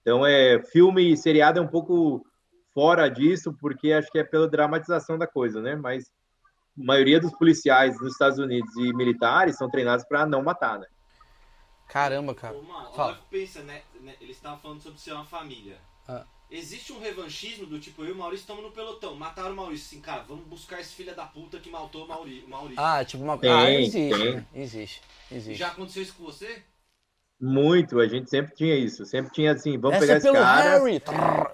Então, é filme e seriado é um pouco fora disso, porque acho que é pela dramatização da coisa, né? Mas a maioria dos policiais nos Estados Unidos e militares são treinados para não matar, né? Caramba, cara. Ô, mano, Fala. pensa, né, né? Eles estavam falando sobre ser uma família. Ah. Existe um revanchismo do tipo, eu e o Maurício estamos no pelotão, mataram o Maurício, assim, cara, vamos buscar esse filho da puta que matou o Maurício. Ah, tipo uma coisa. Ah, existe, tem. existe, existe. Já aconteceu isso com você? Muito, a gente sempre tinha isso. Sempre tinha assim, vamos Essa pegar é esse cara. Harry.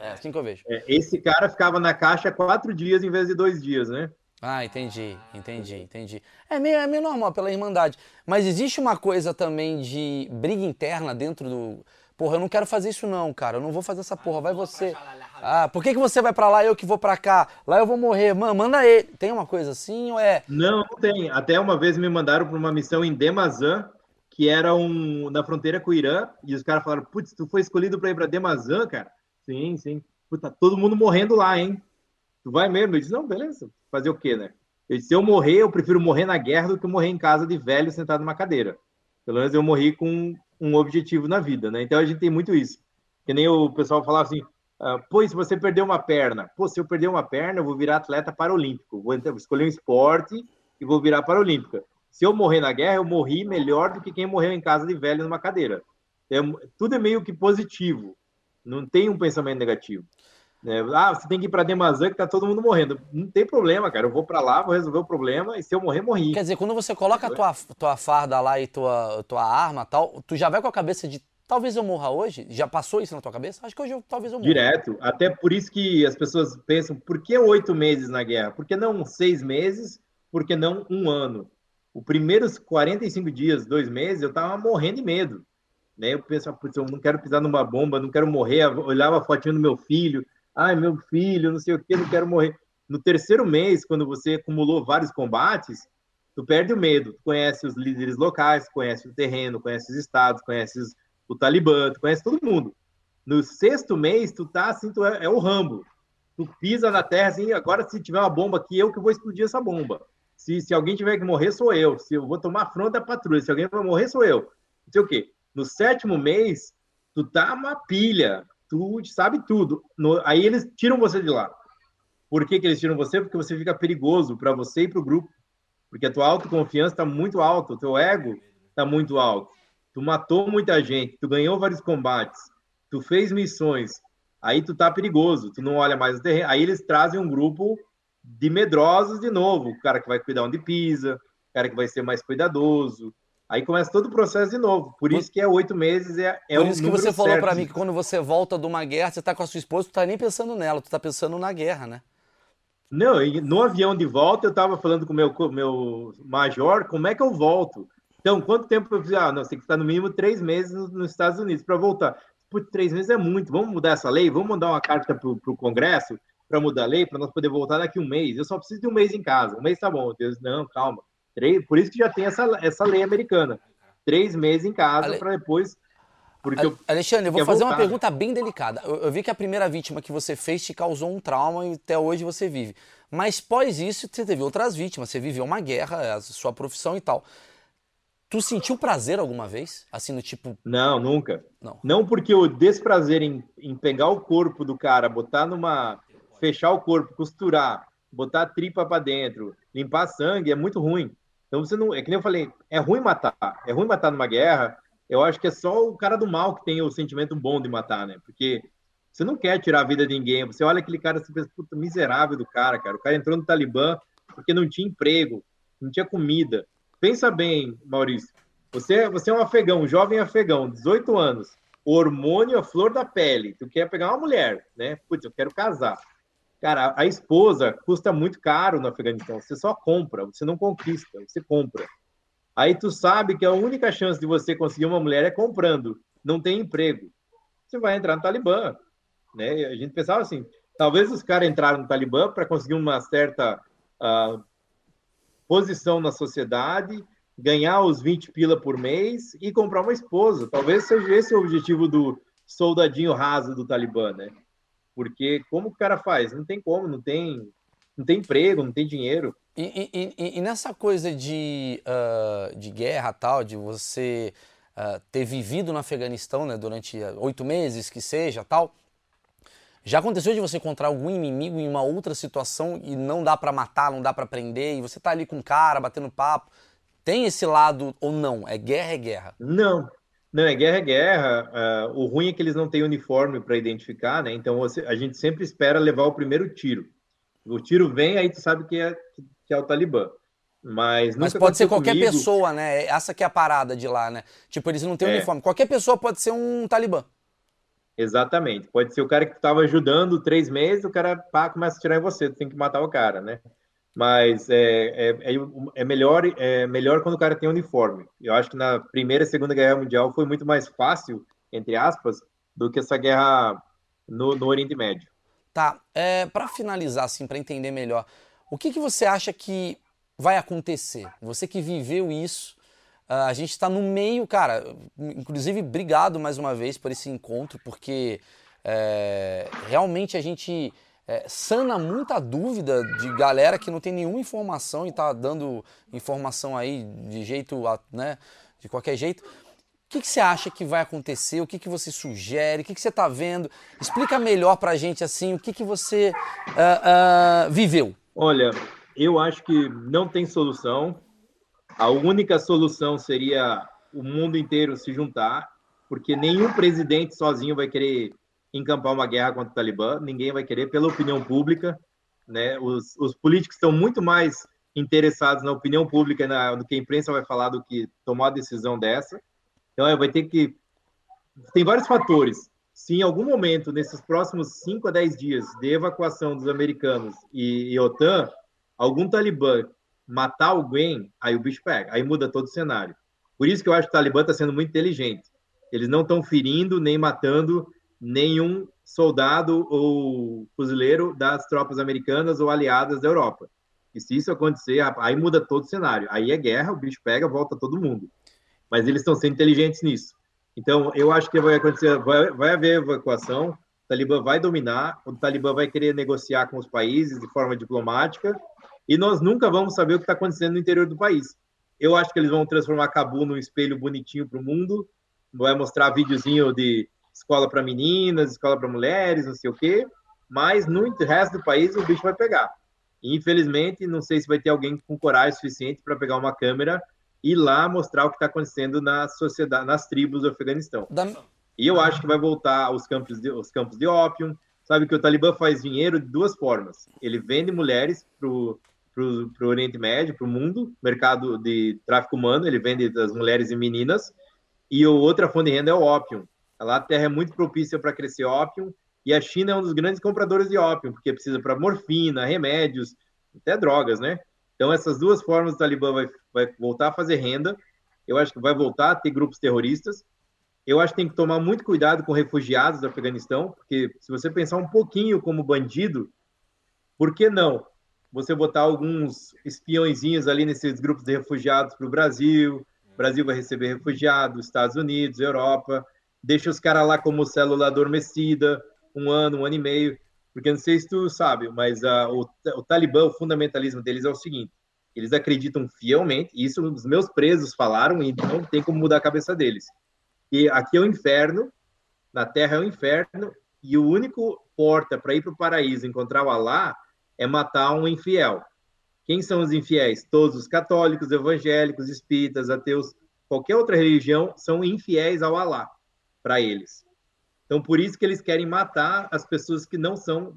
É assim que eu vejo. É, esse cara ficava na caixa quatro dias em vez de dois dias, né? Ah, entendi, entendi, entendi. É meio, é meio normal pela irmandade. Mas existe uma coisa também de briga interna dentro do. Porra, eu não quero fazer isso não, cara. Eu não vou fazer essa porra. Vai você. Ah, por que, que você vai para lá e eu que vou para cá? Lá eu vou morrer. Mano, manda ele. Tem uma coisa assim ou é? Não, não tem. Até uma vez me mandaram para uma missão em Demazan, que era um na fronteira com o Irã, e os caras falaram: "Putz, tu foi escolhido para ir para Demazan, cara?" Sim, sim. Puta, tá todo mundo morrendo lá, hein? Tu vai mesmo? Eu disse: "Não, beleza. Fazer o quê, né?" Eu disse, se eu morrer, eu prefiro morrer na guerra do que morrer em casa de velho sentado numa cadeira. Pelo menos eu morri com um objetivo na vida, né? Então a gente tem muito isso. Que nem o pessoal falava assim, ah, pois se você perdeu uma perna, pô, se eu perder uma perna, eu vou virar atleta paralímpico, vou escolher um esporte e vou virar paralímpica. Se eu morrer na guerra, eu morri melhor do que quem morreu em casa de velho numa cadeira. É, tudo é meio que positivo, não tem um pensamento negativo. É, ah, você tem que ir para Demazã que tá todo mundo morrendo. Não tem problema, cara. Eu vou para lá, vou resolver o problema e se eu morrer, morri. Quer dizer, quando você coloca a tua, tua farda lá e tua, tua arma tal, tu já vai com a cabeça de talvez eu morra hoje? Já passou isso na tua cabeça? Acho que hoje eu, talvez eu morra. Direto. Até por isso que as pessoas pensam, por que oito meses na guerra? Por que não seis meses? Por que não um ano? Os primeiros 45 dias, dois meses, eu tava morrendo de medo. Né? Eu pensava, putz, eu não quero pisar numa bomba, não quero morrer. Eu olhava a fotinha do meu filho ai, meu filho, não sei o que, não quero morrer. No terceiro mês, quando você acumulou vários combates, tu perde o medo. Tu conhece os líderes locais, conhece o terreno, conhece os estados, conhece o Talibã, tu conhece todo mundo. No sexto mês, tu tá assim, tu é, é o Rambo. Tu pisa na terra assim, agora se tiver uma bomba aqui, eu que vou explodir essa bomba. Se, se alguém tiver que morrer, sou eu. Se eu vou tomar fronte da patrulha, se alguém vai morrer, sou eu. Não sei o quê. No sétimo mês, tu tá uma pilha tu sabe tudo. No, aí eles tiram você de lá. Por que, que eles tiram você? Porque você fica perigoso para você e para o grupo. Porque a tua autoconfiança está muito alta, o teu ego está muito alto. Tu matou muita gente, tu ganhou vários combates, tu fez missões, aí tu tá perigoso, tu não olha mais o terreno. Aí eles trazem um grupo de medrosos de novo, o cara que vai cuidar onde pisa, o cara que vai ser mais cuidadoso, Aí começa todo o processo de novo. Por isso que é oito meses, é, é Por isso que você falou para mim que quando você volta de uma guerra, você está com a sua esposa, tu tá nem pensando nela, tu tá pensando na guerra, né? Não, no avião de volta eu estava falando com o meu, meu major, como é que eu volto? Então, quanto tempo eu fiz? Ah, não, tem que estar no mínimo três meses nos Estados Unidos para voltar. Por três meses é muito. Vamos mudar essa lei? Vamos mandar uma carta para o Congresso para mudar a lei, para nós poder voltar daqui um mês. Eu só preciso de um mês em casa. Um mês tá bom. Deus, não, calma. Três, por isso que já tem essa, essa lei americana. Três meses em casa Ale... para depois. Porque eu Alexandre, eu vou fazer voltar. uma pergunta bem delicada. Eu, eu, vi que a primeira vítima que você fez te causou um trauma e até hoje você vive. Mas pós isso, você teve outras vítimas, você viveu uma guerra, a sua profissão e tal. Tu sentiu prazer alguma vez? Assim, no tipo. Não, nunca. Não, não porque o desprazer em, em pegar o corpo do cara, botar numa. fechar o corpo, costurar, botar a tripa para dentro, limpar sangue, é muito ruim. Então você não. É que nem eu falei, é ruim matar. É ruim matar numa guerra. Eu acho que é só o cara do mal que tem o sentimento bom de matar, né? Porque você não quer tirar a vida de ninguém. Você olha aquele cara, você pensa, puta, miserável do cara, cara. O cara entrou no Talibã porque não tinha emprego, não tinha comida. Pensa bem, Maurício. Você, você é um afegão, um jovem afegão, 18 anos. Hormônio, a flor da pele. Tu quer pegar uma mulher, né? Putz, eu quero casar. Cara, a esposa custa muito caro no Afeganistão. Você só compra, você não conquista, você compra. Aí tu sabe que a única chance de você conseguir uma mulher é comprando. Não tem emprego. Você vai entrar no Talibã. Né? A gente pensava assim, talvez os caras entraram no Talibã para conseguir uma certa uh, posição na sociedade, ganhar os 20 pila por mês e comprar uma esposa. Talvez seja esse o objetivo do soldadinho raso do Talibã, né? Porque como o cara faz? Não tem como, não tem, não tem emprego, não tem dinheiro. E, e, e nessa coisa de, uh, de guerra tal, de você uh, ter vivido no Afeganistão né, durante oito meses, que seja tal, já aconteceu de você encontrar algum inimigo em uma outra situação e não dá para matar, não dá para prender, e você tá ali com o cara, batendo papo? Tem esse lado ou não? É guerra, é guerra? Não, não, é guerra, é guerra. Uh, o ruim é que eles não têm uniforme para identificar, né? Então você, a gente sempre espera levar o primeiro tiro. O tiro vem, aí tu sabe que é, que é o Talibã. Mas, Mas pode ser qualquer comigo. pessoa, né? Essa que é a parada de lá, né? Tipo, eles não têm é. uniforme. Qualquer pessoa pode ser um Talibã. Exatamente. Pode ser o cara que estava ajudando três meses, o cara pá, começa a tirar em você, tu tem que matar o cara, né? Mas é, é, é, é, melhor é melhor quando o cara tem uniforme. Eu acho que na Primeira e Segunda Guerra Mundial foi muito mais fácil entre aspas, do que essa guerra no, no Oriente Médio. Tá, é, para finalizar, assim, para entender melhor, o que, que você acha que vai acontecer? Você que viveu isso, uh, a gente está no meio, cara. Inclusive, obrigado mais uma vez por esse encontro, porque é, realmente a gente é, sana muita dúvida de galera que não tem nenhuma informação e está dando informação aí de jeito, né, de qualquer jeito. O que, que, você acha que vai acontecer? O que, que você sugere? O que, que você está vendo? Explica melhor para a gente assim o que, que você uh, uh, viveu. Olha, eu acho que não tem solução. A única solução seria o mundo inteiro se juntar, porque nenhum presidente sozinho vai querer encampar uma guerra contra o Talibã, ninguém vai querer, pela opinião pública. Né? Os, os políticos estão muito mais interessados na opinião pública, na, no que a imprensa vai falar, do que tomar a decisão dessa. Então, é, vai ter que. Tem vários fatores. Se em algum momento, nesses próximos 5 a 10 dias de evacuação dos americanos e, e OTAN, algum talibã matar alguém, aí o bicho pega, aí muda todo o cenário. Por isso que eu acho que o Talibã está sendo muito inteligente. Eles não estão ferindo nem matando nenhum soldado ou fuzileiro das tropas americanas ou aliadas da Europa. E se isso acontecer, aí muda todo o cenário. Aí é guerra, o bicho pega, volta todo mundo mas eles estão sendo inteligentes nisso. Então, eu acho que vai acontecer, vai, vai haver evacuação, o Talibã vai dominar, o Talibã vai querer negociar com os países de forma diplomática, e nós nunca vamos saber o que está acontecendo no interior do país. Eu acho que eles vão transformar Cabu num espelho bonitinho para o mundo, vai mostrar videozinho de escola para meninas, escola para mulheres, não sei o quê, mas no resto do país o bicho vai pegar. E, infelizmente, não sei se vai ter alguém com coragem suficiente para pegar uma câmera ir lá mostrar o que está acontecendo na sociedade, nas tribos do Afeganistão. Da... E eu acho que vai voltar aos campos de, os campos de ópio. Sabe que o Talibã faz dinheiro de duas formas. Ele vende mulheres para o Oriente Médio, para o mundo, mercado de tráfico humano, ele vende das mulheres e meninas. E outra fonte de renda é o ópio. Lá a terra é muito propícia para crescer ópio. E a China é um dos grandes compradores de ópio, porque precisa para morfina, remédios, até drogas, né? Então, essas duas formas o Talibã vai, vai voltar a fazer renda. Eu acho que vai voltar a ter grupos terroristas. Eu acho que tem que tomar muito cuidado com refugiados do Afeganistão, porque se você pensar um pouquinho como bandido, por que não você botar alguns espiõezinhos ali nesses grupos de refugiados para o Brasil? Brasil vai receber refugiados, Estados Unidos, Europa, deixa os caras lá como célula adormecida, um ano, um ano e meio. Porque não sei se tu sabe, mas uh, o, o Talibã, o fundamentalismo deles é o seguinte: eles acreditam fielmente, isso os meus presos falaram, e não tem como mudar a cabeça deles. E aqui é o inferno, na Terra é o inferno, e o único porta para ir para o paraíso, encontrar o Alá, é matar um infiel. Quem são os infiéis? Todos os católicos, evangélicos, espíritas, ateus, qualquer outra religião são infiéis ao Alá para eles. Então, por isso que eles querem matar as pessoas que não são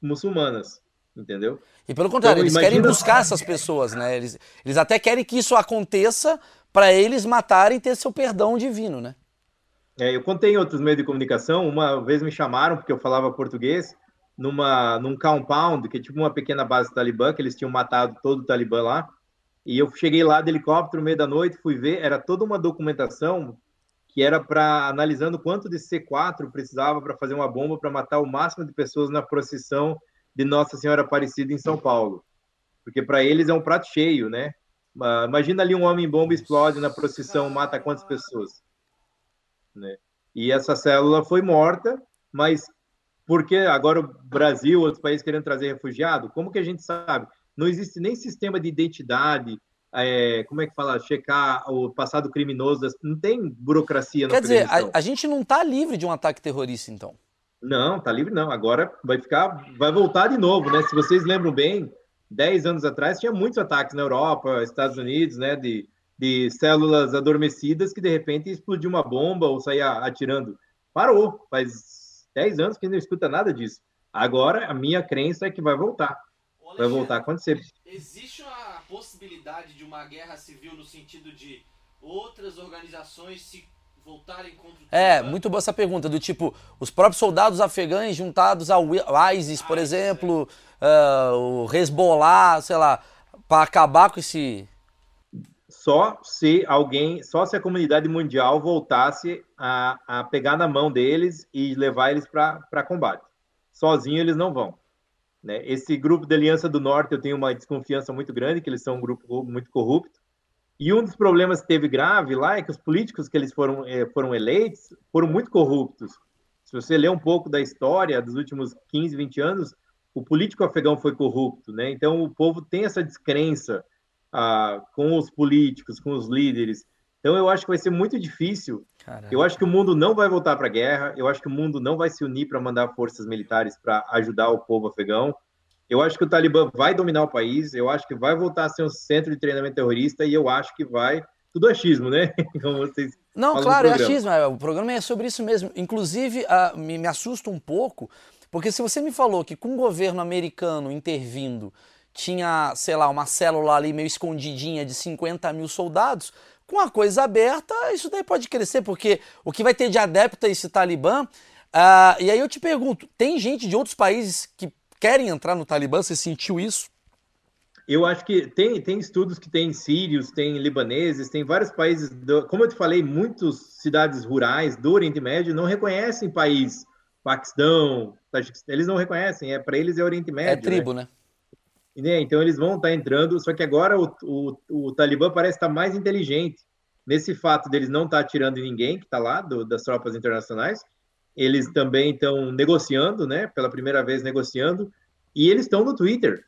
muçulmanas, entendeu? E pelo contrário, então, eles imagina... querem buscar essas pessoas, né? Eles, eles até querem que isso aconteça para eles matarem e ter seu perdão divino, né? É, eu contei em outros meios de comunicação, uma vez me chamaram, porque eu falava português, numa, num compound, que é tipo uma pequena base talibã, que eles tinham matado todo o talibã lá, e eu cheguei lá de helicóptero, no meio da noite, fui ver, era toda uma documentação que era para analisando quanto de C4 precisava para fazer uma bomba para matar o máximo de pessoas na procissão de Nossa Senhora Aparecida em São Paulo. Porque para eles é um prato cheio, né? Imagina ali um homem bomba explode na procissão, mata quantas pessoas? Né? E essa célula foi morta, mas porque agora o Brasil, outros países querendo trazer refugiado? Como que a gente sabe? Não existe nem sistema de identidade, é, como é que fala, checar o passado criminoso, não tem burocracia Quer dizer, a, a, gente não está livre de um ataque terrorista, então? Não, tá livre não. Agora vai ficar, vai voltar de novo, né? Se vocês lembram bem, 10 anos atrás tinha muitos ataques na Europa, Estados Unidos, né? De, de células adormecidas que de repente explodiu uma bomba ou saía atirando. Parou. Faz 10 anos que não escuta nada disso. Agora a minha crença é que vai voltar. Vai voltar a acontecer. Existe uma possibilidade de uma guerra civil no sentido de outras organizações se voltarem contra o É, muito boa essa pergunta, do tipo, os próprios soldados afegães juntados ao ISIS, por ah, exemplo, uh, o Hezbollah, sei lá, para acabar com esse... só se alguém, só se a comunidade mundial voltasse a, a pegar na mão deles e levar eles para combate. Sozinho eles não vão. Né? Esse grupo da Aliança do Norte eu tenho uma desconfiança muito grande, que eles são um grupo muito corrupto. E um dos problemas que teve grave lá é que os políticos que eles foram, eh, foram eleitos foram muito corruptos. Se você ler um pouco da história dos últimos 15, 20 anos, o político afegão foi corrupto, né? Então o povo tem essa descrença ah, com os políticos, com os líderes. Então eu acho que vai ser muito difícil. Caramba. Eu acho que o mundo não vai voltar para a guerra. Eu acho que o mundo não vai se unir para mandar forças militares para ajudar o povo afegão. Eu acho que o Talibã vai dominar o país. Eu acho que vai voltar a ser um centro de treinamento terrorista e eu acho que vai tudo achismo, né? Como vocês Não, claro, é achismo. É, o programa é sobre isso mesmo. Inclusive, uh, me, me assusta um pouco, porque se você me falou que com o governo americano intervindo tinha, sei lá, uma célula ali meio escondidinha de 50 mil soldados, com a coisa aberta, isso daí pode crescer, porque o que vai ter de adepto a esse Talibã. Uh, e aí eu te pergunto: tem gente de outros países que querem entrar no Talibã? Você sentiu isso? Eu acho que tem, tem estudos que tem sírios, tem libaneses, tem vários países, do, como eu te falei, muitas cidades rurais do Oriente Médio não reconhecem país, Paquistão, eles não reconhecem, é para eles é Oriente é Médio. É tribo, né? né? Né? Então eles vão estar tá entrando, só que agora o, o, o Talibã parece estar mais inteligente nesse fato deles não estar tá atirando em ninguém que está lá, do, das tropas internacionais. Eles também estão negociando, né? Pela primeira vez negociando, e eles estão no Twitter.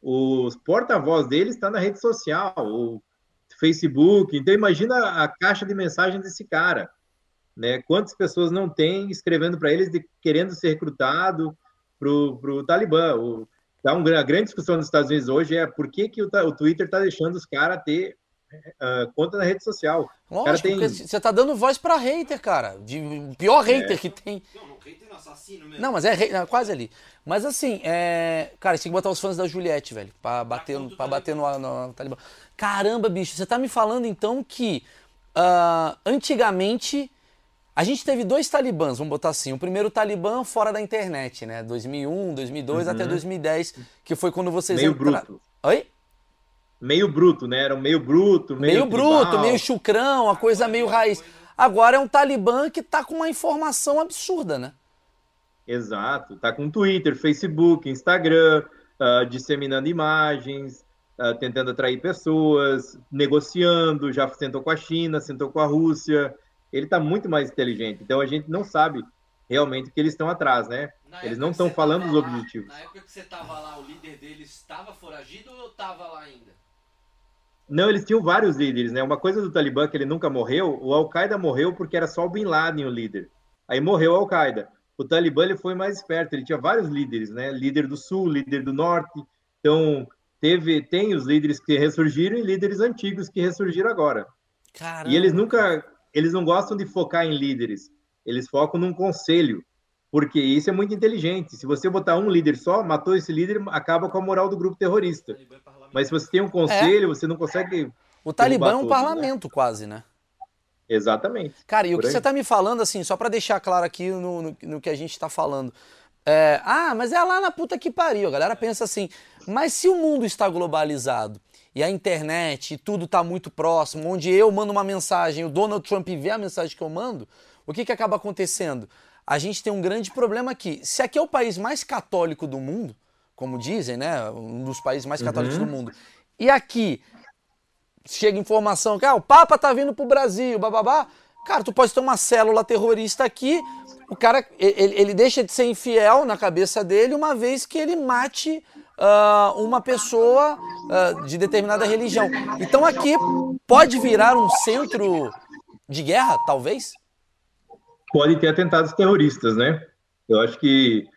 Os porta-voz deles está na rede social, o Facebook. Então imagina a caixa de mensagem desse cara, né? Quantas pessoas não tem escrevendo para eles de, querendo ser recrutado para o Talibã? O, Tá uma grande discussão nos Estados Unidos hoje é por que, que o, o Twitter está deixando os caras ter uh, conta na rede social. Lógico, tem... você está dando voz para hater, cara. De pior hater é. que tem. Não, não, hater é assassino mesmo. Não, mas é não, quase ali. Mas assim, é... cara, você tem que botar os fãs da Juliette, velho, para bater, pra tá bater no, no, no Talibã. Caramba, bicho, você tá me falando então que uh, antigamente a gente teve dois talibãs, vamos botar assim. O primeiro talibã fora da internet, né? 2001, 2002 uhum. até 2010, que foi quando vocês meio entraram. bruto. Oi? Meio bruto, né? Era um meio bruto, meio, meio bruto, meio chucrão, a coisa meio raiz. Agora é um talibã que tá com uma informação absurda, né? Exato. Tá com Twitter, Facebook, Instagram, uh, disseminando imagens, uh, tentando atrair pessoas, negociando, já sentou com a China, sentou com a Rússia ele está muito mais inteligente. Então a gente não sabe realmente que eles estão atrás, né? Na eles não estão falando dos objetivos. Na época que você estava lá, o líder deles estava foragido ou estava lá ainda? Não, eles tinham vários líderes, né? Uma coisa do Talibã que ele nunca morreu, o Al-Qaeda morreu porque era só o Bin Laden o líder. Aí morreu o Al-Qaeda. O Talibã ele foi mais esperto, ele tinha vários líderes, né? Líder do Sul, líder do Norte. Então, teve tem os líderes que ressurgiram e líderes antigos que ressurgiram agora. Caramba. E eles nunca eles não gostam de focar em líderes, eles focam num conselho, porque isso é muito inteligente. Se você botar um líder só, matou esse líder, acaba com a moral do grupo terrorista. Mas se você tem um conselho, é. você não consegue. O Talibã é um né? parlamento, né? quase, né? Exatamente. Cara, e o que aí. você está me falando, assim, só para deixar claro aqui no, no, no que a gente está falando. É, ah, mas é lá na puta que pariu. A galera pensa assim, mas se o mundo está globalizado e a internet e tudo está muito próximo, onde eu mando uma mensagem, o Donald Trump vê a mensagem que eu mando, o que, que acaba acontecendo? A gente tem um grande problema aqui. Se aqui é o país mais católico do mundo, como dizem, né? Um dos países mais católicos uhum. do mundo, e aqui chega informação que ah, o Papa tá vindo pro Brasil, bababá. Cara, tu pode ter uma célula terrorista aqui, o cara ele, ele deixa de ser infiel na cabeça dele uma vez que ele mate uh, uma pessoa uh, de determinada religião. Então aqui pode virar um centro de guerra, talvez? Pode ter atentados terroristas, né? Eu acho que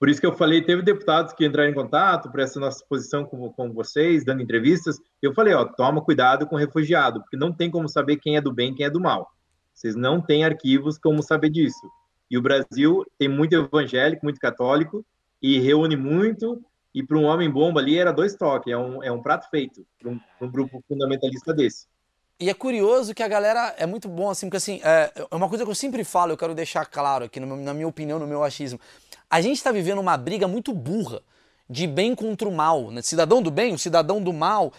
por isso que eu falei, teve deputados que entraram em contato para essa nossa posição com, com vocês, dando entrevistas. Eu falei, ó, toma cuidado com refugiado, porque não tem como saber quem é do bem, quem é do mal. Vocês não têm arquivos como saber disso. E o Brasil tem muito evangélico, muito católico, e reúne muito e para um homem bomba ali era dois toques, é um, é um prato feito para um, um, grupo fundamentalista desse. E é curioso que a galera é muito bom, assim, porque assim, é, é uma coisa que eu sempre falo, eu quero deixar claro aqui, no, na minha opinião, no meu achismo. A gente está vivendo uma briga muito burra de bem contra o mal, né? cidadão do bem, o cidadão do mal,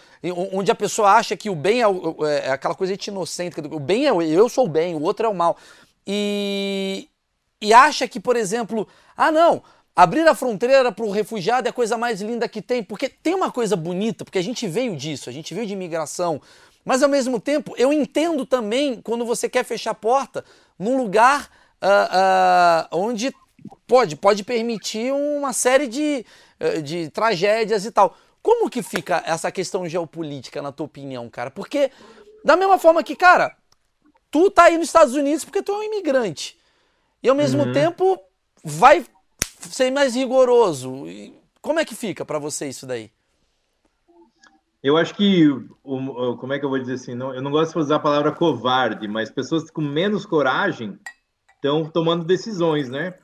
onde a pessoa acha que o bem é, é, é aquela coisa inocente, o bem é eu sou o bem, o outro é o mal. E, e acha que, por exemplo, ah não, abrir a fronteira para o refugiado é a coisa mais linda que tem, porque tem uma coisa bonita, porque a gente veio disso, a gente veio de imigração, mas ao mesmo tempo eu entendo também quando você quer fechar a porta num lugar uh, uh, onde pode, pode permitir uma série de, uh, de tragédias e tal. Como que fica essa questão geopolítica, na tua opinião, cara? Porque, da mesma forma que, cara, tu tá aí nos Estados Unidos porque tu é um imigrante. E ao mesmo uhum. tempo vai ser mais rigoroso. Como é que fica para você isso daí? Eu acho que, como é que eu vou dizer assim? Não, eu não gosto de usar a palavra covarde, mas pessoas com menos coragem estão tomando decisões, né?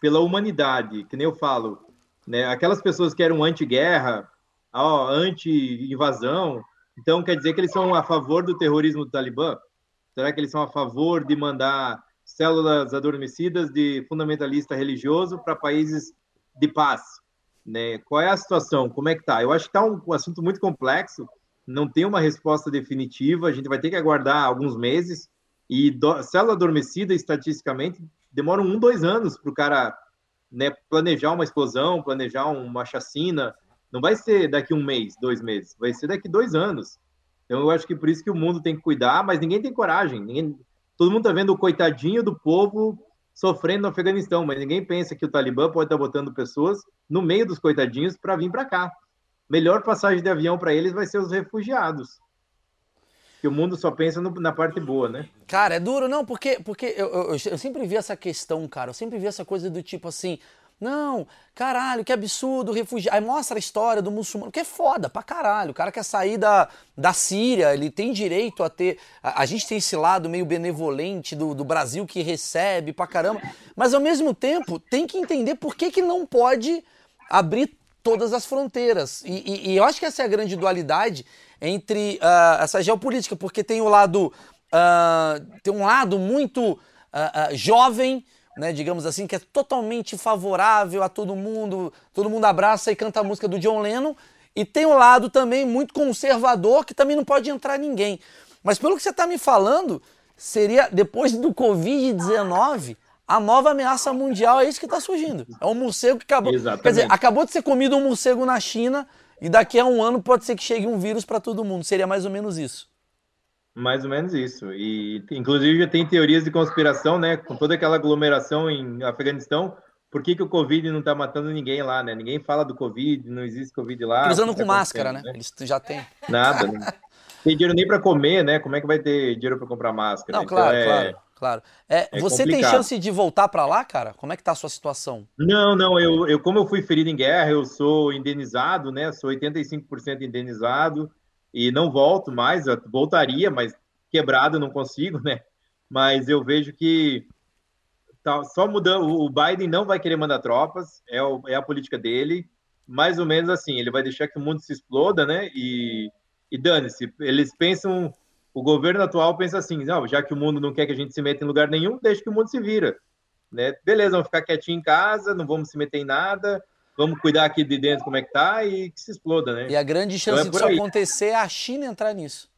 Pela humanidade, que nem eu falo, né? Aquelas pessoas que eram anti-guerra, anti-invasão, então quer dizer que eles são a favor do terrorismo do Talibã? Será que eles são a favor de mandar células adormecidas de fundamentalista religioso para países de paz? Né? Qual é a situação? Como é que tá? Eu acho que está um, um assunto muito complexo, não tem uma resposta definitiva, a gente vai ter que aguardar alguns meses, e do, célula adormecida, estatisticamente, demora um, dois anos para o cara né, planejar uma explosão, planejar uma chacina. Não vai ser daqui um mês, dois meses, vai ser daqui dois anos. Então eu acho que por isso que o mundo tem que cuidar, mas ninguém tem coragem. Ninguém, todo mundo está vendo o coitadinho do povo sofrendo no Afeganistão, mas ninguém pensa que o Talibã pode estar tá botando pessoas no meio dos coitadinhos para vir para cá. Melhor passagem de avião para eles vai ser os refugiados. Que o mundo só pensa no, na parte boa, né? Cara, é duro, não, porque, porque eu, eu, eu sempre vi essa questão, cara. Eu sempre vi essa coisa do tipo assim, não, caralho, que absurdo, refugiado. Aí mostra a história do muçulmano, que é foda pra caralho. O cara quer sair da, da Síria, ele tem direito a ter. A, a gente tem esse lado meio benevolente do, do Brasil que recebe pra caramba. Mas ao mesmo tempo, tem que entender por que, que não pode abrir todas as fronteiras. E, e, e eu acho que essa é a grande dualidade entre uh, essa geopolítica, porque tem o lado. Uh, tem um lado muito uh, jovem né, digamos assim, que é totalmente favorável a todo mundo, todo mundo abraça e canta a música do John Lennon, e tem um lado também muito conservador que também não pode entrar ninguém. Mas pelo que você está me falando, seria depois do Covid-19 a nova ameaça mundial é isso que está surgindo. É um morcego que acabou. Exatamente. Quer dizer, acabou de ser comido um morcego na China e daqui a um ano pode ser que chegue um vírus para todo mundo. Seria mais ou menos isso. Mais ou menos isso. E inclusive já tem teorias de conspiração, né? Com toda aquela aglomeração em Afeganistão, por que, que o Covid não está matando ninguém lá, né? Ninguém fala do Covid, não existe Covid lá. Com tá máscara, né? né? Eles já têm. Nada. Não tem dinheiro nem para comer, né? Como é que vai ter dinheiro para comprar máscara? Não, claro, então é... claro. Claro. É, é você complicado. tem chance de voltar para lá, cara? Como é que tá a sua situação? Não, não. Eu, eu, como eu fui ferido em guerra, eu sou indenizado, né? Sou 85% indenizado e não volto mais, eu voltaria, mas quebrado não consigo, né? Mas eu vejo que tá só mudando, o Biden não vai querer mandar tropas, é, o, é a política dele, mais ou menos assim, ele vai deixar que o mundo se exploda, né? E, e dane-se, eles pensam, o governo atual pensa assim, não, já que o mundo não quer que a gente se meta em lugar nenhum, deixa que o mundo se vira, né? Beleza, vamos ficar quietinho em casa, não vamos se meter em nada, vamos cuidar aqui de dentro como é que tá e que se exploda, né? E a grande chance então é disso acontecer é a China entrar nisso.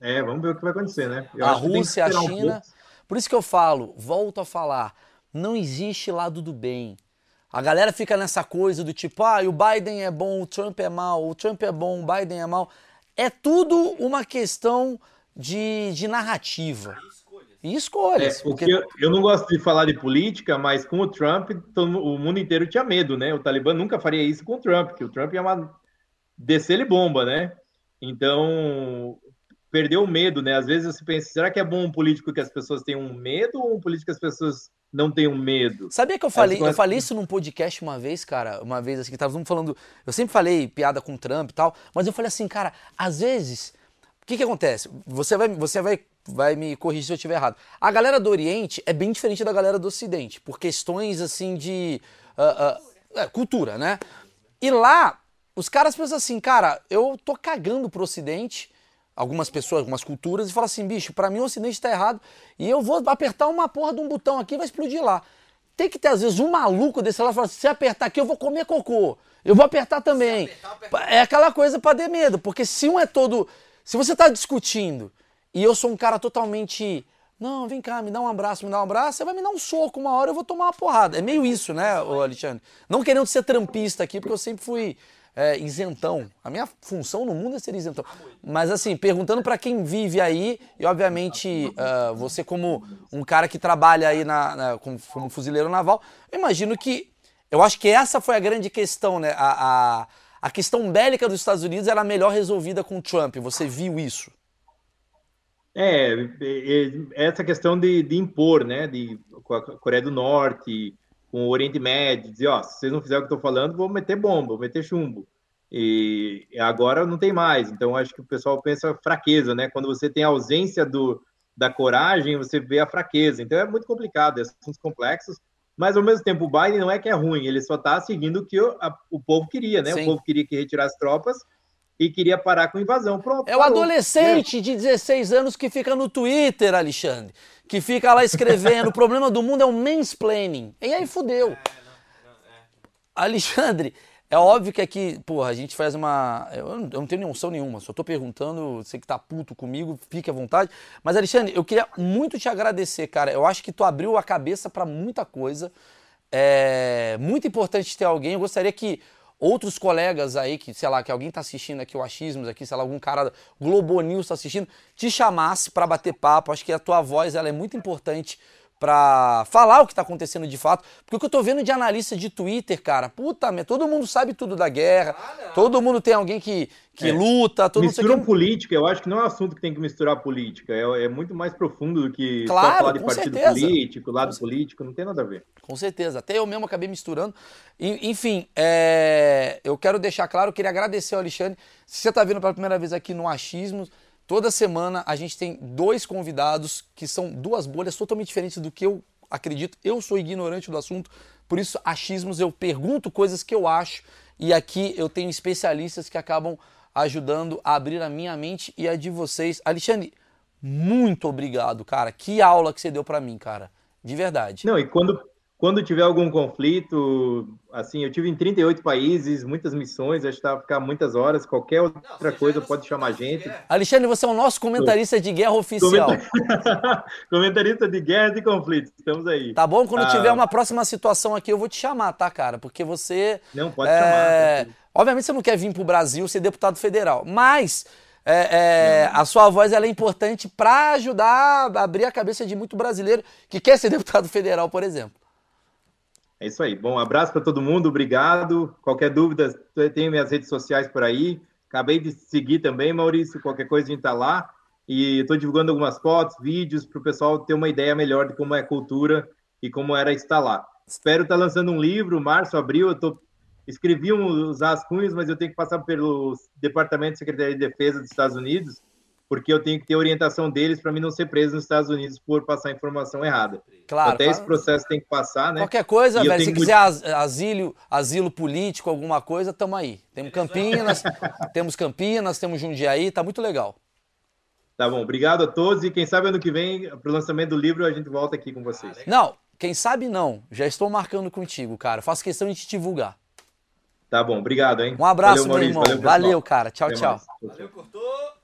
É, vamos ver o que vai acontecer, né? Eu a Rússia, a China. Um Por isso que eu falo, volto a falar, não existe lado do bem. A galera fica nessa coisa do tipo, ah, o Biden é bom, o Trump é mal, o Trump é bom, o Biden é mal. É tudo uma questão de, de narrativa. E escolhas. É, porque eu, eu, não gosto de falar de política, mas com o Trump, todo, o mundo inteiro tinha medo, né? O Talibã nunca faria isso com o Trump, porque o Trump ia uma... descer ele bomba, né? Então, perdeu o medo, né? Às vezes você pensa, será que é bom um político que as pessoas tenham medo ou um político que as pessoas não tenham medo? Sabia que eu falei, eu falei isso num podcast uma vez, cara, uma vez assim, que tava falando, eu sempre falei piada com Trump e tal, mas eu falei assim, cara, às vezes, o que que acontece? Você vai, você vai vai me corrigir se eu estiver errado. A galera do Oriente é bem diferente da galera do Ocidente, por questões assim de uh, uh, cultura, né? E lá, os caras pensam assim, cara, eu tô cagando pro Ocidente, algumas pessoas, algumas culturas, e falam assim, bicho, para mim o Ocidente está errado e eu vou apertar uma porra de um botão aqui e vai explodir lá. Tem que ter, às vezes, um maluco desse lá falando, se apertar aqui eu vou comer cocô. Eu vou apertar também. Apertar, apertar. É aquela coisa para ter medo, porque se um é todo. Se você tá discutindo e eu sou um cara totalmente. Não, vem cá, me dá um abraço, me dá um abraço, você vai me dar um soco uma hora, eu vou tomar uma porrada. É meio isso, né, Alexandre? Não querendo ser trampista aqui, porque eu sempre fui é, isentão. A minha função no mundo é ser isentão. Mas assim, perguntando para quem vive aí, e obviamente uh, você como um cara que trabalha aí na, na como, como, fuzileiro naval, eu imagino que, eu acho que essa foi a grande questão, né? A, a, a questão bélica dos Estados Unidos era melhor resolvida com Trump. Você viu isso? É, é, é, essa questão de, de impor, né, de, com a Coreia do Norte, com o Oriente Médio, dizer, ó, se vocês não fizerem o que eu estou falando, vou meter bomba, vou meter chumbo. E agora não tem mais. Então, acho que o pessoal pensa fraqueza, né? Quando você tem a ausência do, da coragem, você vê a fraqueza. Então, é muito complicado, é assuntos complexos. Mas, ao mesmo tempo, o Biden não é que é ruim, ele só está seguindo o que o, a, o povo queria, né? Sim. O povo queria que retirasse tropas e queria parar com a invasão. Pronto, é o adolescente é. de 16 anos que fica no Twitter, Alexandre, que fica lá escrevendo. o problema do mundo é o mansplaining. E aí fudeu. É, Alexandre, é óbvio que aqui, porra, a gente faz uma. Eu não tenho noção nenhuma, só tô perguntando, você que tá puto comigo, fique à vontade. Mas, Alexandre, eu queria muito te agradecer, cara. Eu acho que tu abriu a cabeça para muita coisa. É muito importante ter alguém. Eu gostaria que outros colegas aí, que, sei lá, que alguém tá assistindo aqui o Achismos aqui, sei lá, algum cara Globo News tá assistindo, te chamasse para bater papo. Acho que a tua voz ela é muito importante para falar o que está acontecendo de fato. Porque o que eu tô vendo de analista de Twitter, cara, puta merda, todo mundo sabe tudo da guerra, ah, todo mundo tem alguém que, que é. luta, todo Misturam que... política, eu acho que não é um assunto que tem que misturar política, é, é muito mais profundo do que claro, só falar de partido certeza. político, lado político, não tem nada a ver. Com certeza, até eu mesmo acabei misturando. enfim, é... eu quero deixar claro, eu queria agradecer ao Alexandre. Se você está vindo pela primeira vez aqui no Achismos, Toda semana a gente tem dois convidados que são duas bolhas totalmente diferentes do que eu acredito. Eu sou ignorante do assunto, por isso, achismos, eu pergunto coisas que eu acho e aqui eu tenho especialistas que acabam ajudando a abrir a minha mente e a de vocês. Alexandre, muito obrigado, cara. Que aula que você deu para mim, cara. De verdade. Não, e quando quando tiver algum conflito, assim, eu tive em 38 países, muitas missões, acho que tá ficar muitas horas, qualquer outra não, coisa pode chamar a gente. Alexandre, você é o nosso comentarista de guerra oficial. comentarista de guerra e conflitos, estamos aí. Tá bom? Quando ah, tiver uma próxima situação aqui, eu vou te chamar, tá, cara? Porque você... Não, pode é... chamar. Obviamente você não quer vir pro Brasil ser deputado federal, mas... É, é, a sua voz é importante para ajudar a abrir a cabeça de muito brasileiro que quer ser deputado federal, por exemplo. É isso aí. Bom, abraço para todo mundo, obrigado. Qualquer dúvida, tem minhas redes sociais por aí. Acabei de seguir também, Maurício. Qualquer coisa a gente está lá. E estou divulgando algumas fotos, vídeos, para o pessoal ter uma ideia melhor de como é a cultura e como era estar lá. Espero estar tá lançando um livro, março, abril. Eu tô... escrevi uns rascunhos, mas eu tenho que passar pelo Departamento de Secretaria de Defesa dos Estados Unidos porque eu tenho que ter orientação deles para mim não ser preso nos Estados Unidos por passar informação errada. Claro. Até claro. esse processo tem que passar, né? Qualquer coisa, velho, se quiser muito... asilo, asilo político, alguma coisa, tamo aí. Temos Campinas, temos Campinas, temos Jundiaí, tá muito legal. Tá bom, obrigado a todos e quem sabe ano que vem, para o lançamento do livro, a gente volta aqui com vocês. Não, quem sabe não. Já estou marcando contigo, cara. Faço questão de te divulgar. Tá bom, obrigado, hein? Um abraço, valeu, meu irmão. Valeu, valeu cara. Tchau, tchau. Valeu, cortou.